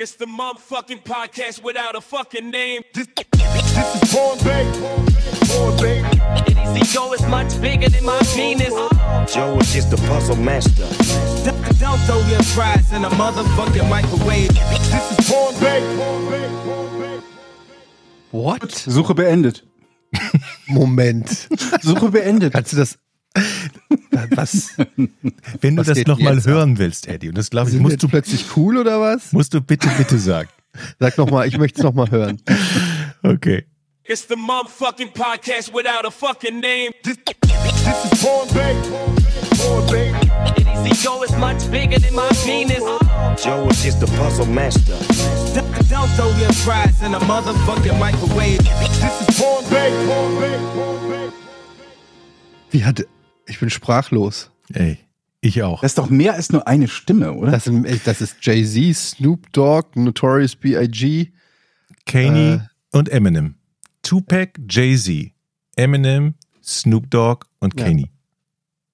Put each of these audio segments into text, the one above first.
It's the motherfucking podcast without a fucking name. This, this is Born Bay. Born Bay. Joe is much bigger than my penis. Joe is just the puzzle master. Don't, don't throw your fries in a motherfucking microwave. This is Born Bay. What? Suche beendet. Moment. Suche beendet. Kannst du das. Was? Wenn du Was das nochmal ab? hören willst, Eddie, und das glaube ich, Sind musst jetzt du, plötzlich cool oder was? musst du bitte, bitte sagen. Sag nochmal, ich möchte es nochmal hören. Okay. It's the motherfucking podcast without a fucking name. This, this is Born Bay. Born Bay. Easy Joe is much bigger than my penis. Joe is just the puzzle master. Don't, don't throw your fries in a motherfucking microwave. This is Born Bay. Born Bay. Born Bay. Wie hat. Ich bin sprachlos. Ey, ich auch. Das ist doch mehr als nur eine Stimme, oder? Das, sind, das ist Jay-Z, Snoop Dogg, Notorious B.I.G. Kanye Äh. und Eminem. Tupac, Jay-Z, Eminem, Snoop Dogg und Ja. Kanye.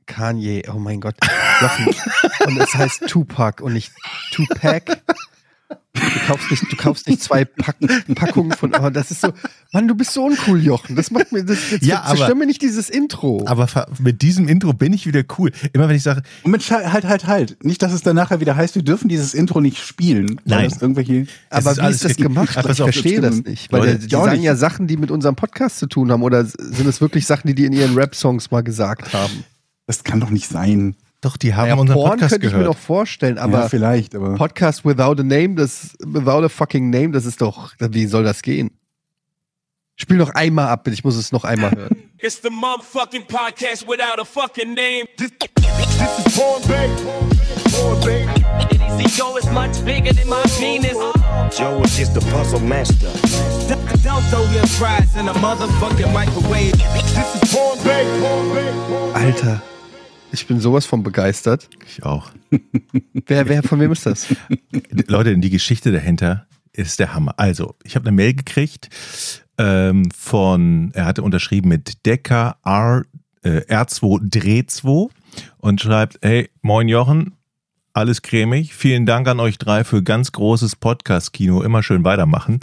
Kanye, oh mein Gott. Und es heißt Tupac und nicht Tupac. Du kaufst nicht, du kaufst nicht zwei Pack, Packungen von, aber das ist so, Mann, du bist so uncool, Jochen. Das macht mir, das, jetzt Ja, aber- zerstör mir nicht dieses Intro. Aber mit diesem Intro bin ich wieder cool. Immer wenn ich sage, Moment, halt, halt, halt. Nicht, dass es dann nachher wieder heißt, wir dürfen dieses Intro nicht spielen. Nein. Das irgendwelche. aber ist wie alles ist das gemacht? Ich auf, verstehe das nicht. Weil Leute, die auch sagen nicht. ja Sachen, die mit unserem Podcast zu tun haben. Oder sind es wirklich Sachen, die die in ihren Rap-Songs mal gesagt haben? Das kann doch nicht sein. Doch, die haben Ja, unseren Porn Podcast könnte ich mir gehört. doch vorstellen, Aber ja, vielleicht, aber. Podcast without a name, das without a fucking name, das ist doch, wie soll das gehen? Spiel noch einmal ab, ich muss es noch einmal hören. It's the motherfucking podcast without a fucking name. This, this is Born Bay. Born Bay. Joe is much bigger than my penis. Joe is just the puzzle master. Don't, throw your fries in a motherfucking microwave. This is. Born Bay. Alter, ich bin sowas von begeistert. Ich auch. Wer, wer, von wem ist das? Leute, die Geschichte dahinter ist der Hammer. Also, ich habe eine Mail gekriegt ähm, von, er hatte unterschrieben mit Decker R, äh, R2 Dreh 2 und schreibt, hey, moin Jochen, alles cremig. Vielen Dank an euch drei für ganz großes Podcast-Kino. Immer schön weitermachen.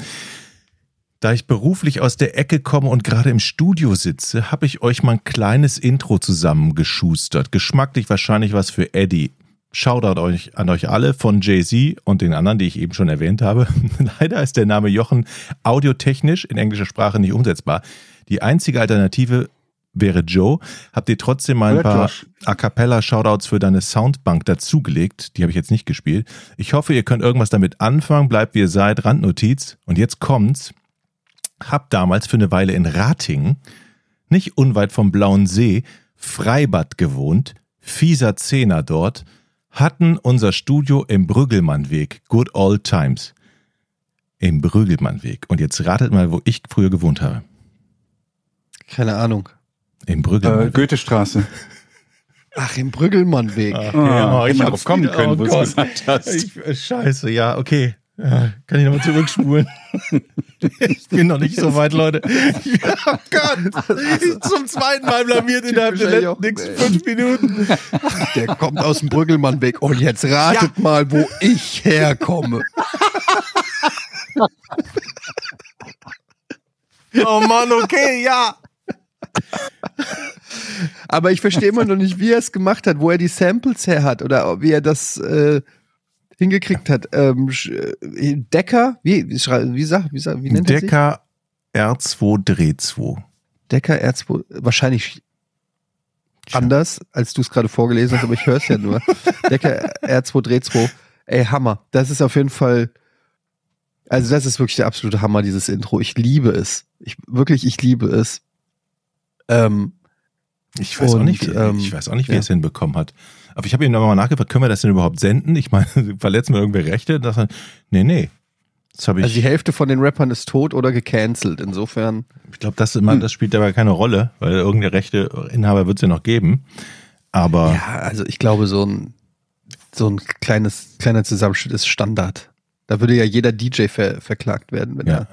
Da ich beruflich aus der Ecke komme und gerade im Studio sitze, habe ich euch mal ein kleines Intro zusammengeschustert. Geschmacklich wahrscheinlich was für Eddie. Shoutout euch an euch alle von Jay-Z und den anderen, die ich eben schon erwähnt habe. Leider ist der Name Jochen audiotechnisch in englischer Sprache nicht umsetzbar. Die einzige Alternative wäre Joe. Habt ihr trotzdem mal ein Oder paar Josh. A cappella Shoutouts für deine Soundbank dazugelegt? Die habe ich jetzt nicht gespielt. Ich hoffe, ihr könnt irgendwas damit anfangen. Bleibt wie ihr seid. Randnotiz. Und jetzt kommt's. Hab damals für eine Weile in Ratingen, nicht unweit vom Blauen See, Freibad gewohnt. Fieser Zehner dort hatten unser Studio im Brüggelmannweg. Good old times. Im Brüggelmannweg. Und jetzt ratet mal, wo ich früher gewohnt habe. Keine Ahnung. Im Äh, Brüggelmannweg. Goethestraße. Ach, im Brüggelmannweg. Ah, Ja, hätte ich hab's drauf kommen wieder. können, Oh wo du gesagt hast. Ich, äh, scheiße, ja, okay. Ja, kann ich nochmal zurückspulen? ich bin noch nicht so weit, Leute. oh Gott, zum zweiten Mal blamiert innerhalb der letzten nächsten fünf Minuten. Der kommt aus dem Brüggelmannweg. Und jetzt ratet mal, wo ich herkomme. Oh Mann, okay, ja. Aber ich verstehe immer noch nicht, wie er es gemacht hat, wo er die Samples her hat oder wie er das äh, hingekriegt hat. Ähm, äh, Decker, wie, wie, wie, sag, wie, sag, wie nennt er sich? Decker R2 Dreh 2. Decker R2, wahrscheinlich anders, als du es gerade vorgelesen hast, aber ich höre es ja nur. Decker R2 Dreh 2. Ey, Hammer. Das ist auf jeden Fall, also das ist wirklich der absolute Hammer, dieses Intro. Ich liebe es. Ich, wirklich, ich liebe es. Ähm, Ich weiß auch Und, nicht, wie, ähm, ich weiß auch nicht, wie ja. er es hinbekommen hat. Aber ich habe ihm nochmal nachgefragt, können wir das denn überhaupt senden? Ich meine, verletzen wir irgendwelche Rechte? Das, nee, nee. Das ich. also die Hälfte von den Rappern ist tot oder gecancelt. Insofern, Ich glaube, das, immer- das spielt dabei keine Rolle, weil irgendeine rechte Inhaber wird es ja noch geben. Aber ja, also ich glaube, so ein, so ein kleines, kleiner Zusammenschnitt ist Standard. Da würde ja jeder DJ ver, verklagt werden, wenn ja. er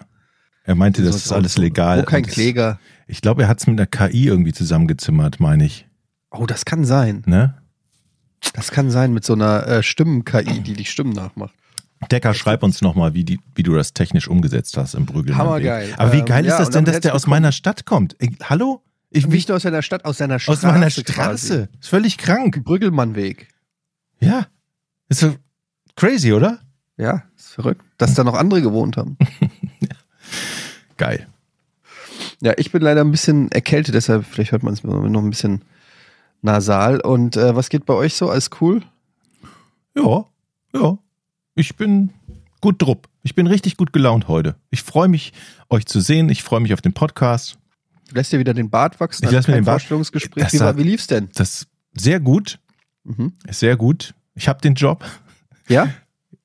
Er meinte, das ist alles legal. Wo kein das- Kläger. Ich glaube, er hat es mit einer KI irgendwie zusammengezimmert, meine ich. Oh, das kann sein. Ne? Das kann sein mit so einer äh, Stimmen-KI, die die Stimmen nachmacht. Decker, schreib uns nochmal, wie, die- wie du das technisch umgesetzt hast im Brüggelmann. Hammergeil. Aber wie Ähm, geil ist ja, das und denn, dass der aus meiner Stadt kommt? Ey, hallo? Ich, Nicht nur aus seiner Stadt, aus seiner Straße. aus meiner. Straße. Ist völlig krank. Brüggelmannweg. Ja. Ist so crazy, oder? Ja, ist verrückt. Dass da noch andere gewohnt haben. Geil. Ja, ich bin leider ein bisschen erkältet, deshalb vielleicht hört man es noch ein bisschen nasal. Und äh, was geht bei euch so? Alles cool? Ja, ja. Ich bin gut drupp. Ich bin richtig gut gelaunt heute. Ich freue mich, euch zu sehen. Ich freue mich auf den Podcast. Du lässt dir wieder den Bart wachsen? Ich Also lass mir den Bart- Vorstellungsgespräch. Das Wie, war- wie lief's denn? Das ist sehr gut. Mhm. Sehr gut. Ich habe den Job. Ja?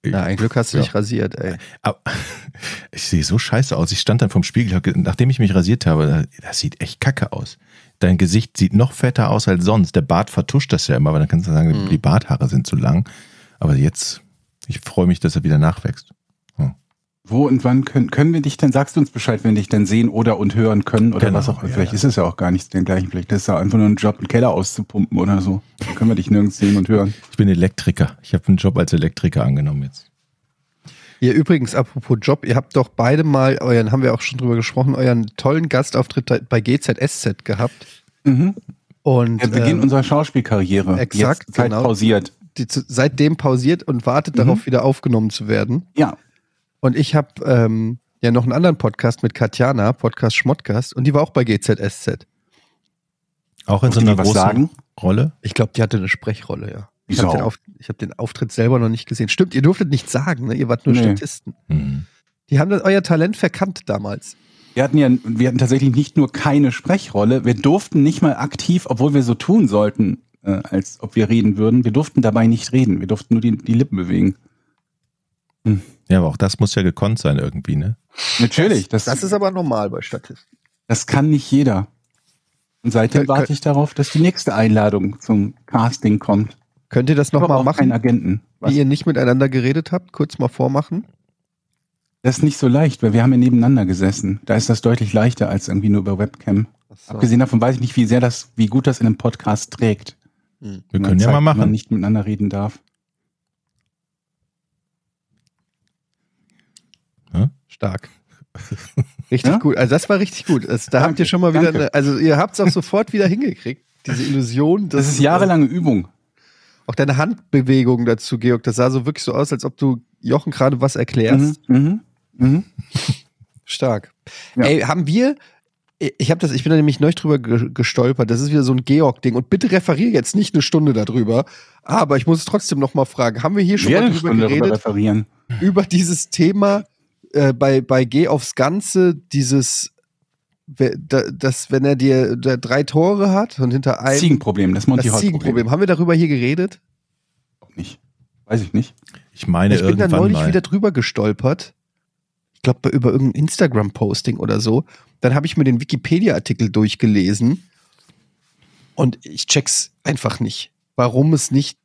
Na, ein Glück hast du Ja. dich rasiert, ey. Aber ich sehe so scheiße aus. Ich stand dann vorm Spiegel, nachdem ich mich rasiert habe, das sieht echt kacke aus. Dein Gesicht sieht noch fetter aus als sonst. Der Bart vertuscht das ja immer, weil dann kannst du sagen, Mhm. die Barthaare sind zu lang. Aber jetzt, ich freue mich, dass er wieder nachwächst. Wo und wann können, können wir dich denn, sagst du uns Bescheid, wenn wir dich denn sehen oder und hören können oder Genau, was auch immer. ja, Vielleicht ja. ist es ja auch gar nicht den gleichen. Vielleicht ist es ja einfach nur ein Job, einen Keller auszupumpen oder so. Dann können wir dich nirgends sehen und hören. Ich bin Elektriker. Ich habe einen Job als Elektriker angenommen jetzt. Ihr übrigens, apropos Job, ihr habt doch beide mal euren, haben wir auch schon drüber gesprochen, euren tollen Gastauftritt bei GZSZ gehabt. Mhm. Und Der Beginn ähm, unserer Schauspielkarriere. exakt, Jetzt genau. pausiert. die, seitdem pausiert und wartet Mhm. darauf, wieder aufgenommen zu werden. Ja. Und ich habe ähm, ja noch einen anderen Podcast mit Katjana, Podcast Schmottcast, und die war auch bei GZSZ. Auch in so einer großen sagen? Rolle. Ich glaube, die hatte eine Sprechrolle, ja. Ich habe den, Auf, hab den Auftritt selber noch nicht gesehen. Stimmt, ihr durftet nichts sagen, ne? ihr wart nur Nee. Statisten. Hm. Die haben das, euer Talent verkannt damals. Wir hatten ja, wir hatten tatsächlich nicht nur keine Sprechrolle, wir durften nicht mal aktiv, obwohl wir so tun sollten, äh, als ob wir reden würden, wir durften dabei nicht reden. Wir durften nur die, die Lippen bewegen. Ja, aber auch das muss ja gekonnt sein irgendwie, ne? Natürlich, das, Das ist aber normal bei Statisten. das kann nicht jeder. Und seitdem warte ich darauf, dass die nächste Einladung zum Casting kommt. Könnt ihr das Ich habe nochmal auch keinen machen, Agenten. Was? wie ihr nicht miteinander geredet habt? Kurz mal vormachen. Das ist nicht so leicht, weil wir haben ja nebeneinander gesessen. Da ist das deutlich leichter als irgendwie nur über Webcam. So. Abgesehen davon weiß ich nicht, wie sehr das, wie gut das in einem Podcast trägt. Wir Wenn man können ja mal wenn Man machen. nicht miteinander reden darf. Stark. Richtig Ja? gut. Also das war richtig gut. Das, da habt Danke, ihr schon mal wieder, eine, also ihr habt es auch sofort wieder hingekriegt. Diese Illusion. Das dass- ist jahrelange Übung. Auch deine Handbewegung dazu, Georg, das sah so wirklich so aus, als ob du Jochen gerade was erklärst. Mhm. Mhm. Mhm. Stark. Ja. Ey, haben wir, ich habe das, ich bin da nämlich neu drüber ge- gestolpert. Das ist wieder so ein Georg-Ding. Und bitte referier jetzt nicht eine Stunde darüber. Aber ich muss es trotzdem noch mal fragen. Haben wir hier schon Wir mal drüber geredet? über dieses Thema äh, bei, bei Geh aufs Ganze, dieses, dass wenn er dir da drei Tore hat und hinter einem Ziegenproblem, das Monty das Hall Ziegenproblem. Haben wir darüber hier geredet? Nicht. Weiß ich nicht. Ich meine ich bin da neulich mal. wieder drüber gestolpert. Ich glaube, über irgendein Instagram-Posting oder so. Dann habe ich mir den Wikipedia-Artikel durchgelesen und ich check's einfach nicht, warum es nicht.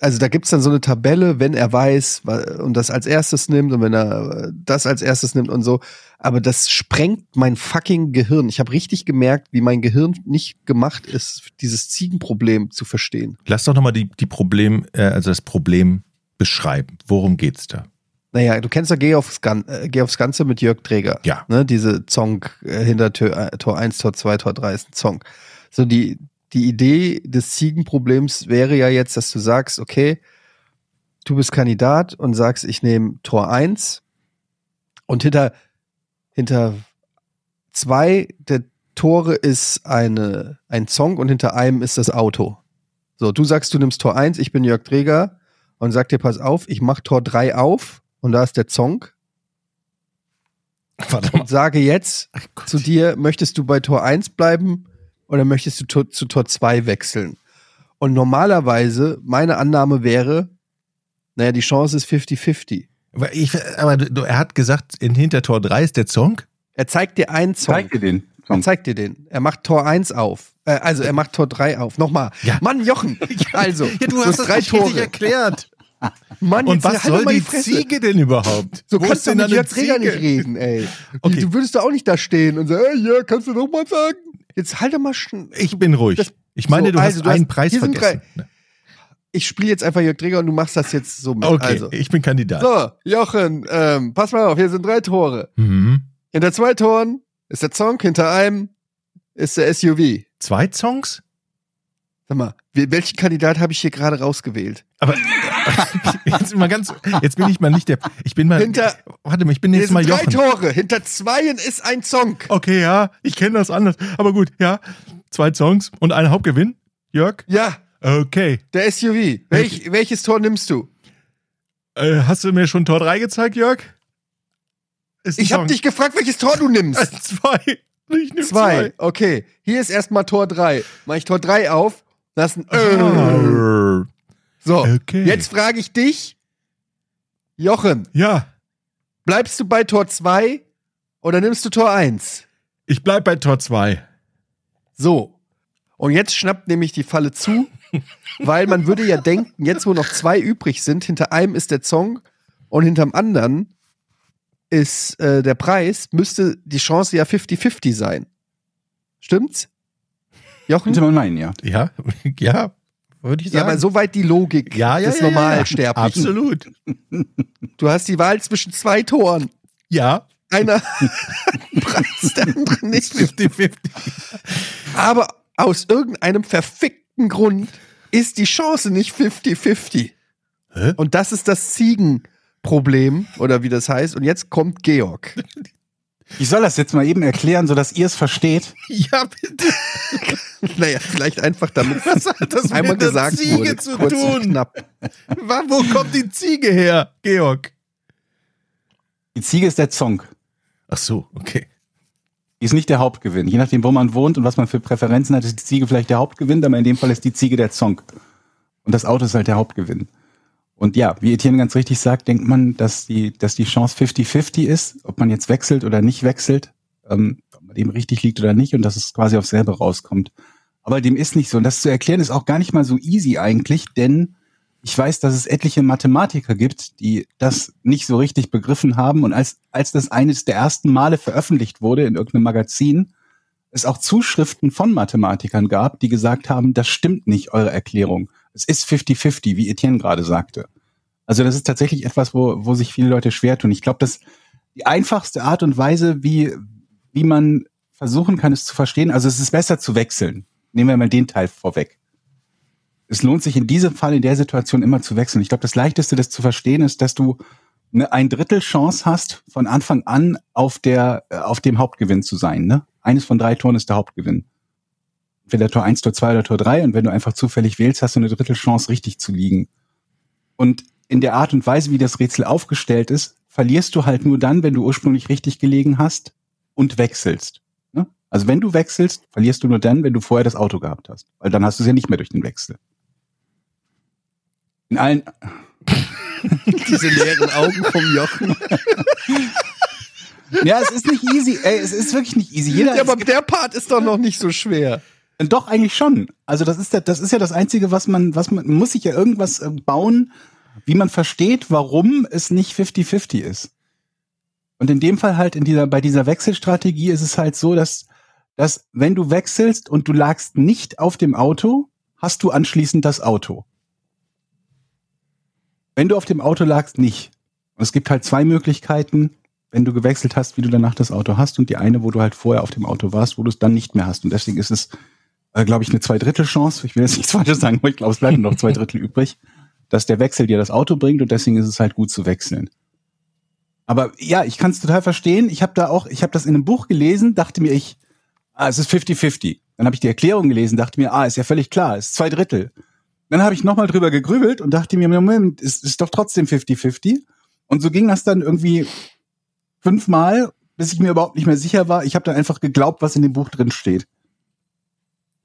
Also da gibt's dann so eine Tabelle, wenn er weiß und das als erstes nimmt und wenn er äh, das als erstes nimmt und so. Aber das sprengt mein fucking Gehirn. Ich habe richtig gemerkt, wie mein Gehirn nicht gemacht ist, dieses Ziegenproblem zu verstehen. Lass doch nochmal die, die Problem, äh, also das Problem beschreiben. Worum geht's da? Naja, du kennst doch Geh aufs, Gan äh, Geh aufs Ganze mit Jörg Träger. Ja. Ne, diese Song äh, hinter Tür, äh, Tor 1, Tor 2, Tor 3 ist ein Song. So die, die Idee des Ziegenproblems wäre ja jetzt, dass du sagst, okay, du bist Kandidat und sagst, ich nehme Tor 1 und hinter, hinter zwei der Tore ist eine, ein Song und hinter einem ist das Auto. So, du sagst, du nimmst Tor 1, ich bin Jörg Träger und sag dir, pass auf, ich mach Tor 3 auf und da ist der Song Warte und sage jetzt zu dir, möchtest du bei Tor 1 bleiben oder möchtest du Tor, zu Tor 2 wechseln? Und normalerweise, meine Annahme wäre, naja, die Chance ist 50-50. Aber, ich, aber du, er hat gesagt, in Hintertor 3 ist der Song. Er zeigt dir einen Song. Zeig dir den. Er Song. zeigt dir den. Er macht Tor 1 auf. Äh, also er macht Tor 3 auf. Nochmal. Ja. Mann, Jochen. Also, hast drei nicht richtig Tore. erklärt. Mann, Und jetzt was halt soll die Fresse. Ziege denn überhaupt? So Wo kannst du denn mit Jörg Träger nicht reden, ey. Okay. Du würdest da auch nicht da stehen und sagen, ey, ja, kannst du doch mal sagen. Jetzt halt doch mal schn Ich bin ruhig. Das- ich meine, so, du also hast du einen hast- Preis hier sind vergessen. ich spiele jetzt einfach Jörg Dreger und du machst das jetzt so mit. Okay, Also. ich bin Kandidat. So, Jochen, ähm, pass mal auf, hier sind drei Tore. Mhm. Hinter zwei Toren ist der Zonk, hinter einem ist der SUV. Zwei Songs? Sag mal, wel- welchen Kandidat habe ich hier gerade rausgewählt? Aber jetzt mal ganz, jetzt bin ich mal nicht der, ich bin mal, Hinter- warte mal, ich bin jetzt mal drei Jochen. Tore, hinter zweien ist ein Zonk. Okay, ja, ich kenne das anders, aber gut, ja, zwei Songs und ein Hauptgewinn, Jörg. Ja, Okay, der SUV. Welch, welches Tor nimmst du? äh, hast du mir schon Tor 3 gezeigt, Jörg? Ich habe dich gefragt, welches Tor du nimmst. Zwei. Ich nehm Zwei. Okay. Hier ist erstmal Tor drei. Mach ich Tor drei auf. Das ist ein. Ah, So. Okay. Jetzt frage ich dich, Jochen, Ja, bleibst du bei Tor zwei oder nimmst du Tor eins? ich bleib bei Tor 2. So. Und jetzt schnappt nämlich die Falle zu, weil man würde ja denken, jetzt wo noch zwei übrig sind, hinter einem ist der Song und hinterm anderen ist äh, der Preis, müsste die Chance ja 50-50 sein. Stimmt's? Jochen? Könnte man meinen, ja. Ja, ja, würde ich Ja, sagen. aber soweit die Logik ja, ja, des ja, ja, ja. Normalsterblichen. Absolut. Du hast die Wahl zwischen zwei Toren. Ja, Einer Preis, der andere nicht. 50-50. Aber aus irgendeinem verfickten Grund ist die Chance nicht 50-50. Hä? Und das ist das Ziegenproblem, oder wie das heißt. Und jetzt kommt Georg. Ich soll das jetzt mal eben erklären, sodass ihr es versteht. Ja, bitte. Naja, vielleicht einfach damit Was hat das einmal mit der gesagt Ziege wurde. zu tun? knapp. Wo kommt die Ziege her, Georg? Die Ziege ist der Zonk. Ach so, okay. Die ist nicht der Hauptgewinn. Je nachdem, wo man wohnt und was man für Präferenzen hat, ist die Ziege vielleicht der Hauptgewinn, aber in dem Fall ist die Ziege der Zonk. Und das Auto ist halt der Hauptgewinn. Und ja, wie Etienne ganz richtig sagt, denkt man, dass die, dass die Chance 50-50 ist, ob man jetzt wechselt oder nicht wechselt, ähm, ob man dem richtig liegt oder nicht und dass es quasi aufs selbe rauskommt. Aber dem ist nicht so. Und das zu erklären ist auch gar nicht mal so easy eigentlich, denn ich weiß, dass es etliche Mathematiker gibt, die das nicht so richtig begriffen haben. Und als, als das eines der ersten Male veröffentlicht wurde in irgendeinem Magazin, es auch Zuschriften von Mathematikern gab, die gesagt haben, das stimmt nicht, eure Erklärung. Es ist 50-50, wie Etienne gerade sagte. Also das ist tatsächlich etwas, wo, wo sich viele Leute schwer tun. Ich glaube, dass die einfachste Art und Weise, wie, wie man versuchen kann, es zu verstehen, also es ist besser zu wechseln. Nehmen wir mal den Teil vorweg es lohnt sich in diesem Fall, in der Situation immer zu wechseln. Ich glaube, das Leichteste, das zu verstehen, ist, dass du eine ein Drittel Chance hast, von Anfang an auf der, äh, auf dem Hauptgewinn zu sein. Ne? Eines von drei Toren ist der Hauptgewinn. Entweder Tor 1, Tor 2 oder Tor 3. Und wenn du einfach zufällig wählst, hast du eine Drittel Chance, richtig zu liegen. Und in der Art und Weise, wie das Rätsel aufgestellt ist, verlierst du halt nur dann, wenn du ursprünglich richtig gelegen hast und wechselst. Ne? Also wenn du wechselst, verlierst du nur dann, wenn du vorher das Auto gehabt hast. Weil dann hast du es ja nicht mehr durch den Wechsel. In allen, Diese leeren Augen vom Jochen. ja, es ist nicht easy, ey, es ist wirklich nicht easy. Jeder, Ja, aber der Part ist doch noch nicht so schwer. Doch eigentlich schon. Also das ist ja, das ist ja das einzige, was man, was man, muss sich ja irgendwas äh, bauen, wie man versteht, warum es nicht 50-50 ist. Und in dem Fall halt in dieser, bei dieser Wechselstrategie ist es halt so, dass, dass wenn du wechselst und du lagst nicht auf dem Auto, hast du anschließend das Auto. Wenn du auf dem Auto lagst, nicht. Und es gibt halt zwei Möglichkeiten, wenn du gewechselt hast, wie du danach das Auto hast und die eine, wo du halt vorher auf dem Auto warst, wo du es dann nicht mehr hast. Und deswegen ist es, äh, glaube ich, eine Zweidrittel-Chance. Ich will jetzt nichts Falsches sagen, aber ich glaube, es bleiben noch zwei Drittel übrig, dass der Wechsel dir das Auto bringt und deswegen ist es halt gut zu wechseln. Aber ja, ich kann es total verstehen. Ich habe da auch, ich habe das in einem Buch gelesen, dachte mir ich, ah, es ist 50-50. Dann habe ich die Erklärung gelesen, dachte mir, ah, ist ja völlig klar, es ist zwei Drittel. Dann habe ich nochmal drüber gegrübelt und dachte mir, Moment, es ist doch trotzdem 50-50. Und so ging das dann irgendwie fünfmal, bis ich mir überhaupt nicht mehr sicher war. Ich habe dann einfach geglaubt, was in dem Buch drin steht.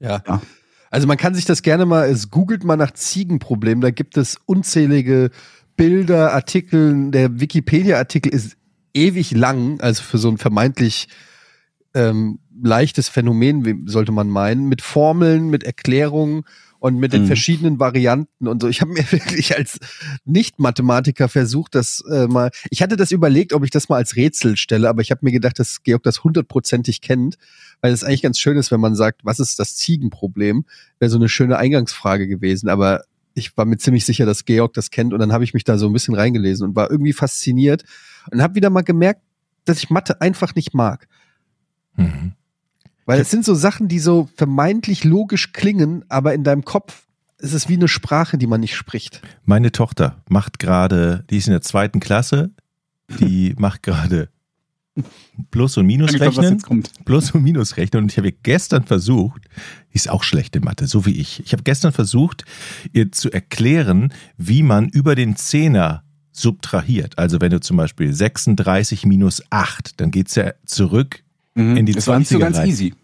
Ja. Ja. Also man kann sich das gerne mal, es googelt mal nach Ziegenproblem, da gibt es unzählige Bilder, Artikel, der Wikipedia-Artikel ist ewig lang, also für so ein vermeintlich ähm, leichtes Phänomen, wie- sollte man meinen, mit Formeln, mit Erklärungen und mit den Mhm. verschiedenen Varianten und so. Ich habe mir wirklich als Nicht-Mathematiker versucht, das äh, mal. Ich hatte das überlegt, ob ich das mal als Rätsel stelle, aber ich habe mir gedacht, dass Georg das hundertprozentig kennt, weil es eigentlich ganz schön ist, wenn man sagt, was ist das Ziegenproblem? Wäre so eine schöne Eingangsfrage gewesen, aber ich war mir ziemlich sicher, dass Georg das kennt und dann habe ich mich da so ein bisschen reingelesen und war irgendwie fasziniert und habe wieder mal gemerkt, dass ich Mathe einfach nicht mag. Mhm. Weil es sind so Sachen, die so vermeintlich logisch klingen, aber in deinem Kopf ist es wie eine Sprache, die man nicht spricht. Meine Tochter macht gerade, die ist in der zweiten Klasse, die macht gerade Plus- und glaub, jetzt kommt. Plus- und Minusrechnen. Und ich habe gestern versucht, die ist auch schlecht in Mathe, so wie ich. Ich habe gestern versucht, ihr zu erklären, wie man über den Zehner subtrahiert. Also wenn du zum Beispiel 36 minus 8, dann geht's ja zurück Mhm. in die das war nicht so 20er ganz rein. easy.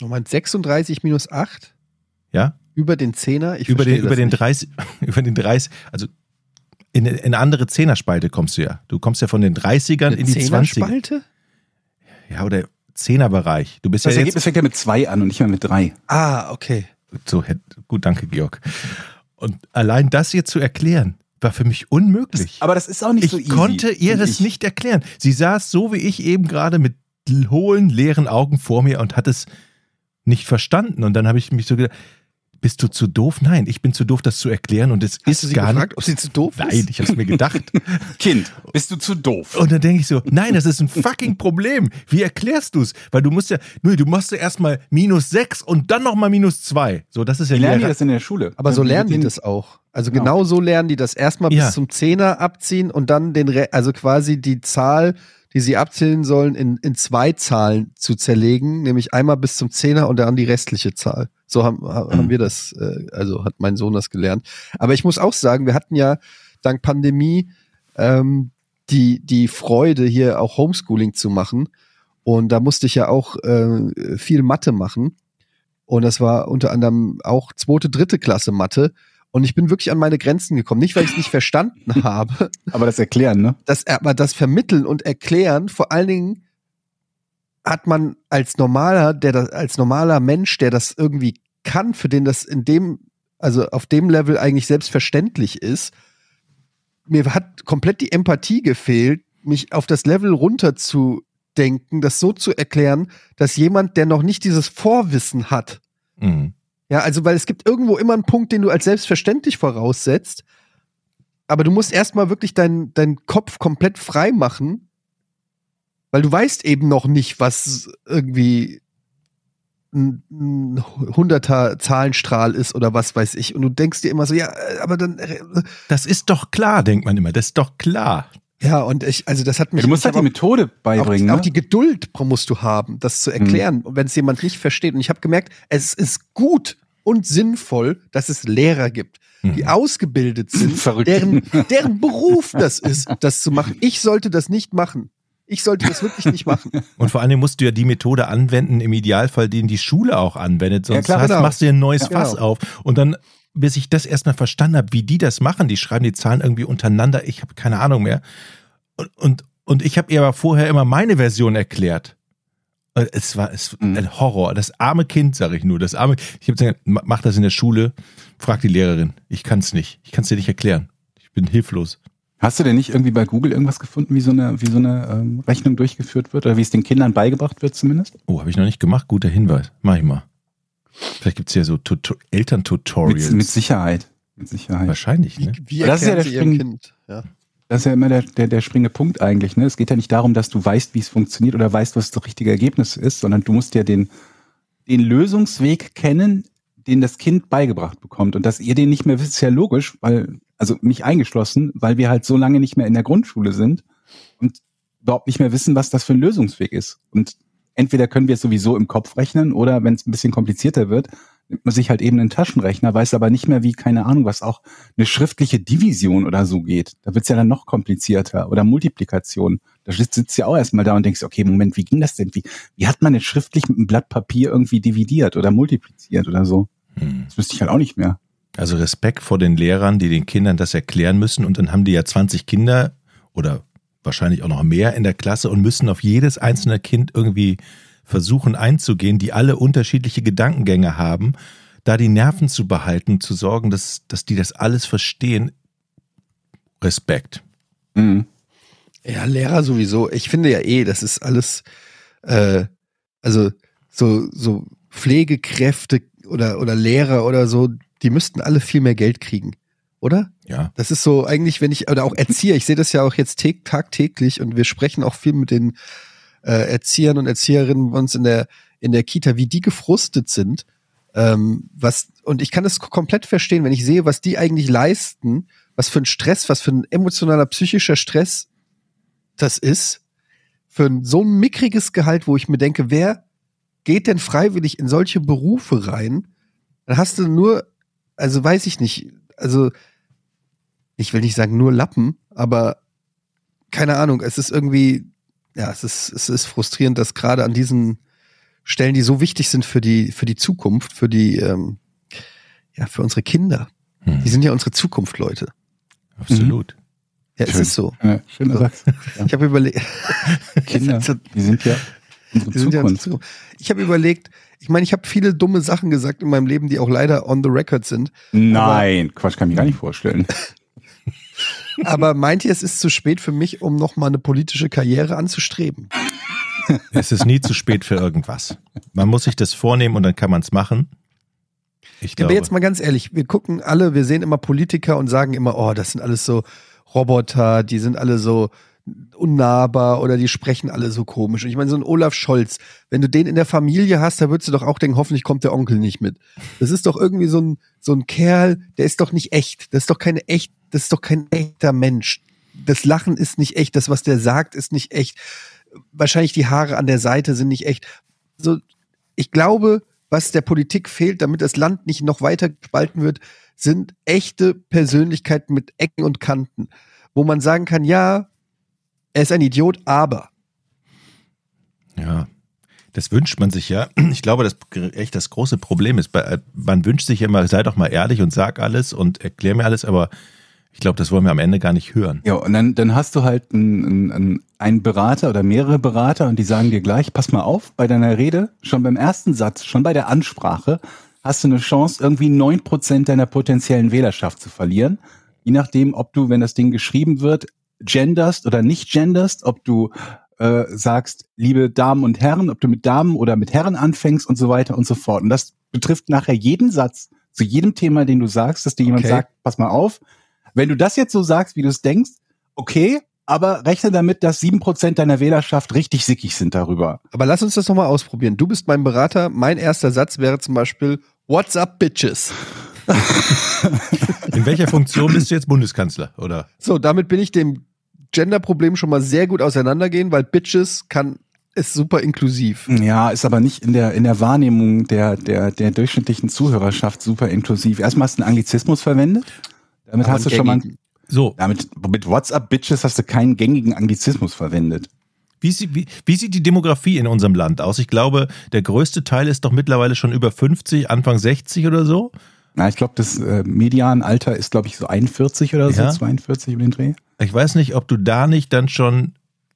Moment, 36 minus 8 Ja? über den Zehner? Ich über den, über das den nicht. 30, über den 30, also in, in eine andere Zehnerspalte kommst du ja. Du kommst ja von den 30ern in die 20er. Zehnerspalte? Ja, oder Zehnerbereich. Du bist Das ja jetzt Ergebnis fängt ja mit zwei an und nicht mehr mit drei. Ah, okay. so gut, danke Georg. Und allein das ihr zu erklären, war für mich unmöglich. Aber das ist auch nicht ich so easy. konnte ihr das ich. nicht erklären. Sie saß so wie ich eben gerade mit hohlen, leeren Augen vor mir und hat es nicht verstanden. Und dann habe ich mich so gedacht, bist du zu doof? Nein, ich bin zu doof, das zu erklären. Und es Hast du ist sie gar gefragt, nicht. ob sie zu doof Nein, ist? ich habe es mir gedacht. Kind, bist du zu doof? Und dann denke ich so, nein, das ist ein fucking Problem. Wie erklärst du es? Weil du musst ja, nur du machst ja erstmal minus sechs und dann nochmal minus zwei. So, das ist ja Wie lernen die das in der Schule? Aber so lernen die das auch. Also Genau. genau so lernen die das erstmal Ja. bis zum Zehner abziehen und dann den, Re also quasi die Zahl, die sie abzählen sollen, in, in zwei Zahlen zu zerlegen, nämlich einmal bis zum Zehner und dann die restliche Zahl. So haben, ha- haben Mhm. wir das, äh, also hat mein Sohn das gelernt. Aber ich muss auch sagen, wir hatten ja dank Pandemie ähm, die, die Freude, hier auch Homeschooling zu machen. Und da musste ich ja auch äh, viel Mathe machen. Und das war unter anderem auch zweite, dritte Klasse Mathe. Und ich bin wirklich an meine Grenzen gekommen. Nicht, weil ich es nicht verstanden habe, Aber das Erklären, ne? das, aber das Vermitteln und Erklären, vor allen Dingen hat man als normaler, der das, als normaler Mensch, der das irgendwie kann, für den das in dem, also auf dem Level eigentlich selbstverständlich ist, mir hat komplett die Empathie gefehlt, mich auf das Level runterzudenken, das so zu erklären, dass jemand, der noch nicht dieses Vorwissen hat, Mhm. ja, also weil es gibt irgendwo immer einen Punkt, den du als selbstverständlich voraussetzt, aber du musst erstmal wirklich deinen deinen Kopf komplett frei machen, weil du weißt eben noch nicht, was irgendwie ein, ein hunderter Zahlenstrahl ist oder was weiß ich. Und du denkst dir immer so, ja, äh, aber dann, äh, Das ist doch klar, denkt man immer. Das ist doch klar. ja, und ich, also das hat mich. Ja, du musst ich halt die auch- Methode auch, beibringen. auch ne? die Geduld musst du haben, das zu erklären, wenn es jemand nicht versteht. Und ich habe gemerkt, es ist gut und sinnvoll, dass es Lehrer gibt, die Mhm. ausgebildet sind, deren, deren Beruf das ist, das zu machen. Ich sollte das nicht machen. Ich sollte das wirklich nicht machen. Und vor allem musst du ja die Methode anwenden, im Idealfall, den die Schule auch anwendet. Sonst klar, hast, genau. machst du ja ein neues Ja, Fass genau. auf. Und dann, bis ich das erstmal verstanden habe, wie die das machen, die schreiben die Zahlen irgendwie untereinander. Ich habe keine Ahnung mehr. Und, und, und ich habe ihr aber vorher immer meine Version erklärt. Es war es, Mhm. ein Horror. Das arme Kind, sage ich nur. Das arme. Ich habe gesagt, ma- mach das in der Schule. Frag die Lehrerin. Ich kann es nicht. Ich kann es dir nicht erklären. Ich bin hilflos. Hast du denn nicht irgendwie bei Google irgendwas gefunden, wie so eine, wie so eine ähm, Rechnung durchgeführt wird oder wie es den Kindern beigebracht wird zumindest? Oh, habe ich noch nicht gemacht. Guter Hinweis. Mach ich mal. Vielleicht gibt's ja so Tuto Elterntutorials. Mit, mit Sicherheit. Mit Sicherheit. Wahrscheinlich, ne? Wie Das ist ja der sie Kind? Ja. Das ist ja immer der, der, der springende Punkt eigentlich. Ne? Es geht ja nicht darum, dass du weißt, wie es funktioniert oder weißt, was das richtige Ergebnis ist, sondern du musst ja den, den Lösungsweg kennen, den das Kind beigebracht bekommt. Und dass ihr den nicht mehr wisst, ist ja logisch, weil, also mich eingeschlossen, weil wir halt so lange nicht mehr in der Grundschule sind und überhaupt nicht mehr wissen, was das für ein Lösungsweg ist. Und entweder können wir es sowieso im Kopf rechnen oder wenn es ein bisschen komplizierter wird, nimmt man sich halt eben einen Taschenrechner, weiß aber nicht mehr, wie, keine Ahnung, was auch eine schriftliche Division oder so geht. Da wird's ja dann noch komplizierter. Oder Multiplikation. Da sitzt, sitzt ja auch erstmal da und denkst, okay, Moment, wie ging das denn? Wie, wie hat man jetzt schriftlich mit einem Blatt Papier irgendwie dividiert oder multipliziert oder so? Hm. Das wüsste ich halt auch nicht mehr. Also Respekt vor den Lehrern, die den Kindern das erklären müssen. Und dann haben die ja 20 Kinder oder wahrscheinlich auch noch mehr in der Klasse und müssen auf jedes einzelne Kind irgendwie versuchen einzugehen, die alle unterschiedliche Gedankengänge haben, da die Nerven zu behalten, zu sorgen, dass, dass die das alles verstehen. Respekt. Mhm. Ja, Lehrer sowieso. Ich finde ja eh, das ist alles, äh, also so, so Pflegekräfte oder, oder Lehrer oder so, die müssten alle viel mehr Geld kriegen. oder? Ja. Das ist so eigentlich, wenn ich, oder auch Erzieher, ich sehe das ja auch jetzt tag- tagtäglich und wir sprechen auch viel mit den äh, Erziehern und Erzieherinnen bei uns in der, in der Kita, wie die gefrustet sind. Ähm, was, und ich kann das komplett verstehen, wenn ich sehe, was die eigentlich leisten, was für ein Stress, was für ein emotionaler, psychischer Stress das ist, für ein, so ein mickriges Gehalt, wo ich mir denke, wer geht denn freiwillig in solche Berufe rein? Dann hast du nur, also weiß ich nicht, also ich will nicht sagen nur Lappen, aber keine Ahnung, es ist irgendwie, ja, es ist, es ist frustrierend, dass gerade an diesen Stellen, die so wichtig sind für die, für die Zukunft, für die, ähm, ja, für unsere Kinder. Hm. Die sind ja unsere Zukunft, Leute. Absolut. Ja, es Schön. ist so. Ja, schön So. gesagt. Ja. Ich habe überlegt, Kinder, die sind ja unsere sind ja Zukunft. ich habe überlegt, ich meine, ich habe viele dumme Sachen gesagt in meinem Leben, die auch leider on the record sind. Nein, Quatsch, kann ich mir gar nicht vorstellen. Aber meint ihr, es ist zu spät für mich, um nochmal eine politische Karriere anzustreben? Es ist nie zu spät für irgendwas. Man muss sich das vornehmen und dann kann man es machen. Ich Ja, glaube, aber jetzt mal ganz ehrlich, wir gucken alle, wir sehen immer Politiker und sagen immer, oh, das sind alles so Roboter, die sind alle so unnahbar oder die sprechen alle so komisch. Und ich meine, so ein Olaf Scholz, wenn du den in der Familie hast, da würdest du doch auch denken, hoffentlich kommt der Onkel nicht mit. Das ist doch irgendwie so ein, so ein Kerl, der ist doch nicht echt. Das ist doch keine echt, das ist doch kein echter Mensch. Das Lachen ist nicht echt, das, was der sagt, ist nicht echt. Wahrscheinlich die Haare an der Seite sind nicht echt. So, ich glaube, was der Politik fehlt, damit das Land nicht noch weiter gespalten wird, sind echte Persönlichkeiten mit Ecken und Kanten, wo man sagen kann, ja, er ist ein Idiot, aber. Ja, das wünscht man sich ja. Ich glaube, das echt das große Problem ist, man wünscht sich immer, sei doch mal ehrlich und sag alles und erklär mir alles, aber ich glaube, das wollen wir am Ende gar nicht hören. Ja, und dann, dann hast du halt einen, einen, einen Berater oder mehrere Berater und die sagen dir gleich, pass mal auf, bei deiner Rede, schon beim ersten Satz, schon bei der Ansprache, hast du eine Chance, irgendwie neun Prozent deiner potenziellen Wählerschaft zu verlieren. Je nachdem, ob du, wenn das Ding geschrieben wird, genderst oder nicht genderst, ob du äh, sagst, liebe Damen und Herren, ob du mit Damen oder mit Herren anfängst und so weiter und so fort. Und das betrifft nachher jeden Satz, zu jedem Thema, den du sagst, dass dir jemand Okay. sagt, pass mal auf, wenn du das jetzt so sagst, wie du es denkst, okay, aber rechne damit, dass sieben Prozent deiner Wählerschaft richtig sickig sind darüber. Aber lass uns das nochmal ausprobieren. Du bist mein Berater. Mein erster Satz wäre zum Beispiel, What's up, Bitches? In welcher Funktion bist du jetzt Bundeskanzler, oder? So, damit bin ich dem Gender-Problem schon mal sehr gut auseinandergehen, weil Bitches kann, ist super inklusiv. Ja, ist aber nicht in der, in der Wahrnehmung der, der, der durchschnittlichen Zuhörerschaft super inklusiv. Erstmal hast du einen Anglizismus verwendet. Damit Aber hast du schon mal. So, damit, mit WhatsApp Bitches hast du keinen gängigen Anglizismus verwendet. wie, sie- wie, wie sieht die Demografie in unserem Land aus? Ich glaube, der größte Teil ist doch mittlerweile schon über 50, Anfang 60 oder so. Na, ich glaube, das äh, Medianalter ist, glaube ich, so 41 oder so, Ja. 42 über den Dreh. Ich weiß nicht, ob du da nicht dann schon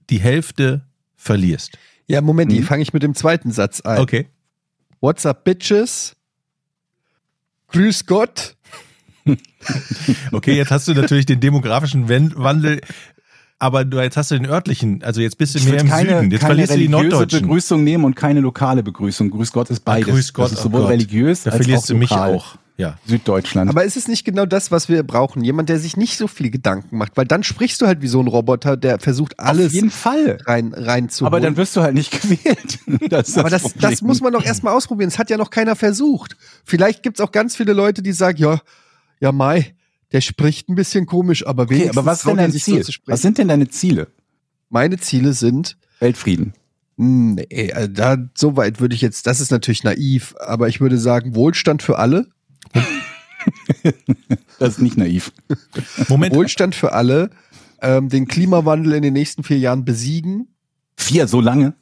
die Hälfte verlierst. Ja, Moment, die Mhm. fange ich mit dem zweiten Satz ein. Okay. What's up, Bitches? Grüß Gott. Okay, jetzt hast du natürlich den demografischen Wandel, aber du, jetzt hast du den örtlichen, also jetzt bist du Ich mehr im keine, Süden. Jetzt keine verlierst du die Norddeutschen. Begrüßung nehmen und keine lokale Begrüßung. Grüß Gott ist beides. grüß Gott, das ist oh sowohl Gott. religiös Da als verlierst auch du mich auch. Ja. Süddeutschland. Aber ist es nicht genau das, was wir brauchen? Jemand, der sich nicht so viel Gedanken macht, weil dann sprichst du halt wie so ein Roboter, der versucht alles Auf jeden Fall. rein, reinzuholen. Aber dann wirst du halt nicht gewählt. Das Aber das, das muss man doch erstmal ausprobieren. Das hat ja noch keiner versucht. Vielleicht gibt's auch ganz viele Leute, die sagen, ja, ja, Mai, der spricht ein bisschen komisch, aber Okay, wenigstens aber was ist denn dein so Ziel? zu sprechen. Was sind denn deine Ziele? Meine Ziele sind, Weltfrieden. nee, also da, so weit würde ich jetzt, das ist natürlich naiv, aber ich würde sagen, Wohlstand für alle. Das ist nicht naiv. Moment, Wohlstand für alle, ähm, den Klimawandel in den nächsten vier Jahren besiegen, Vier, so lange?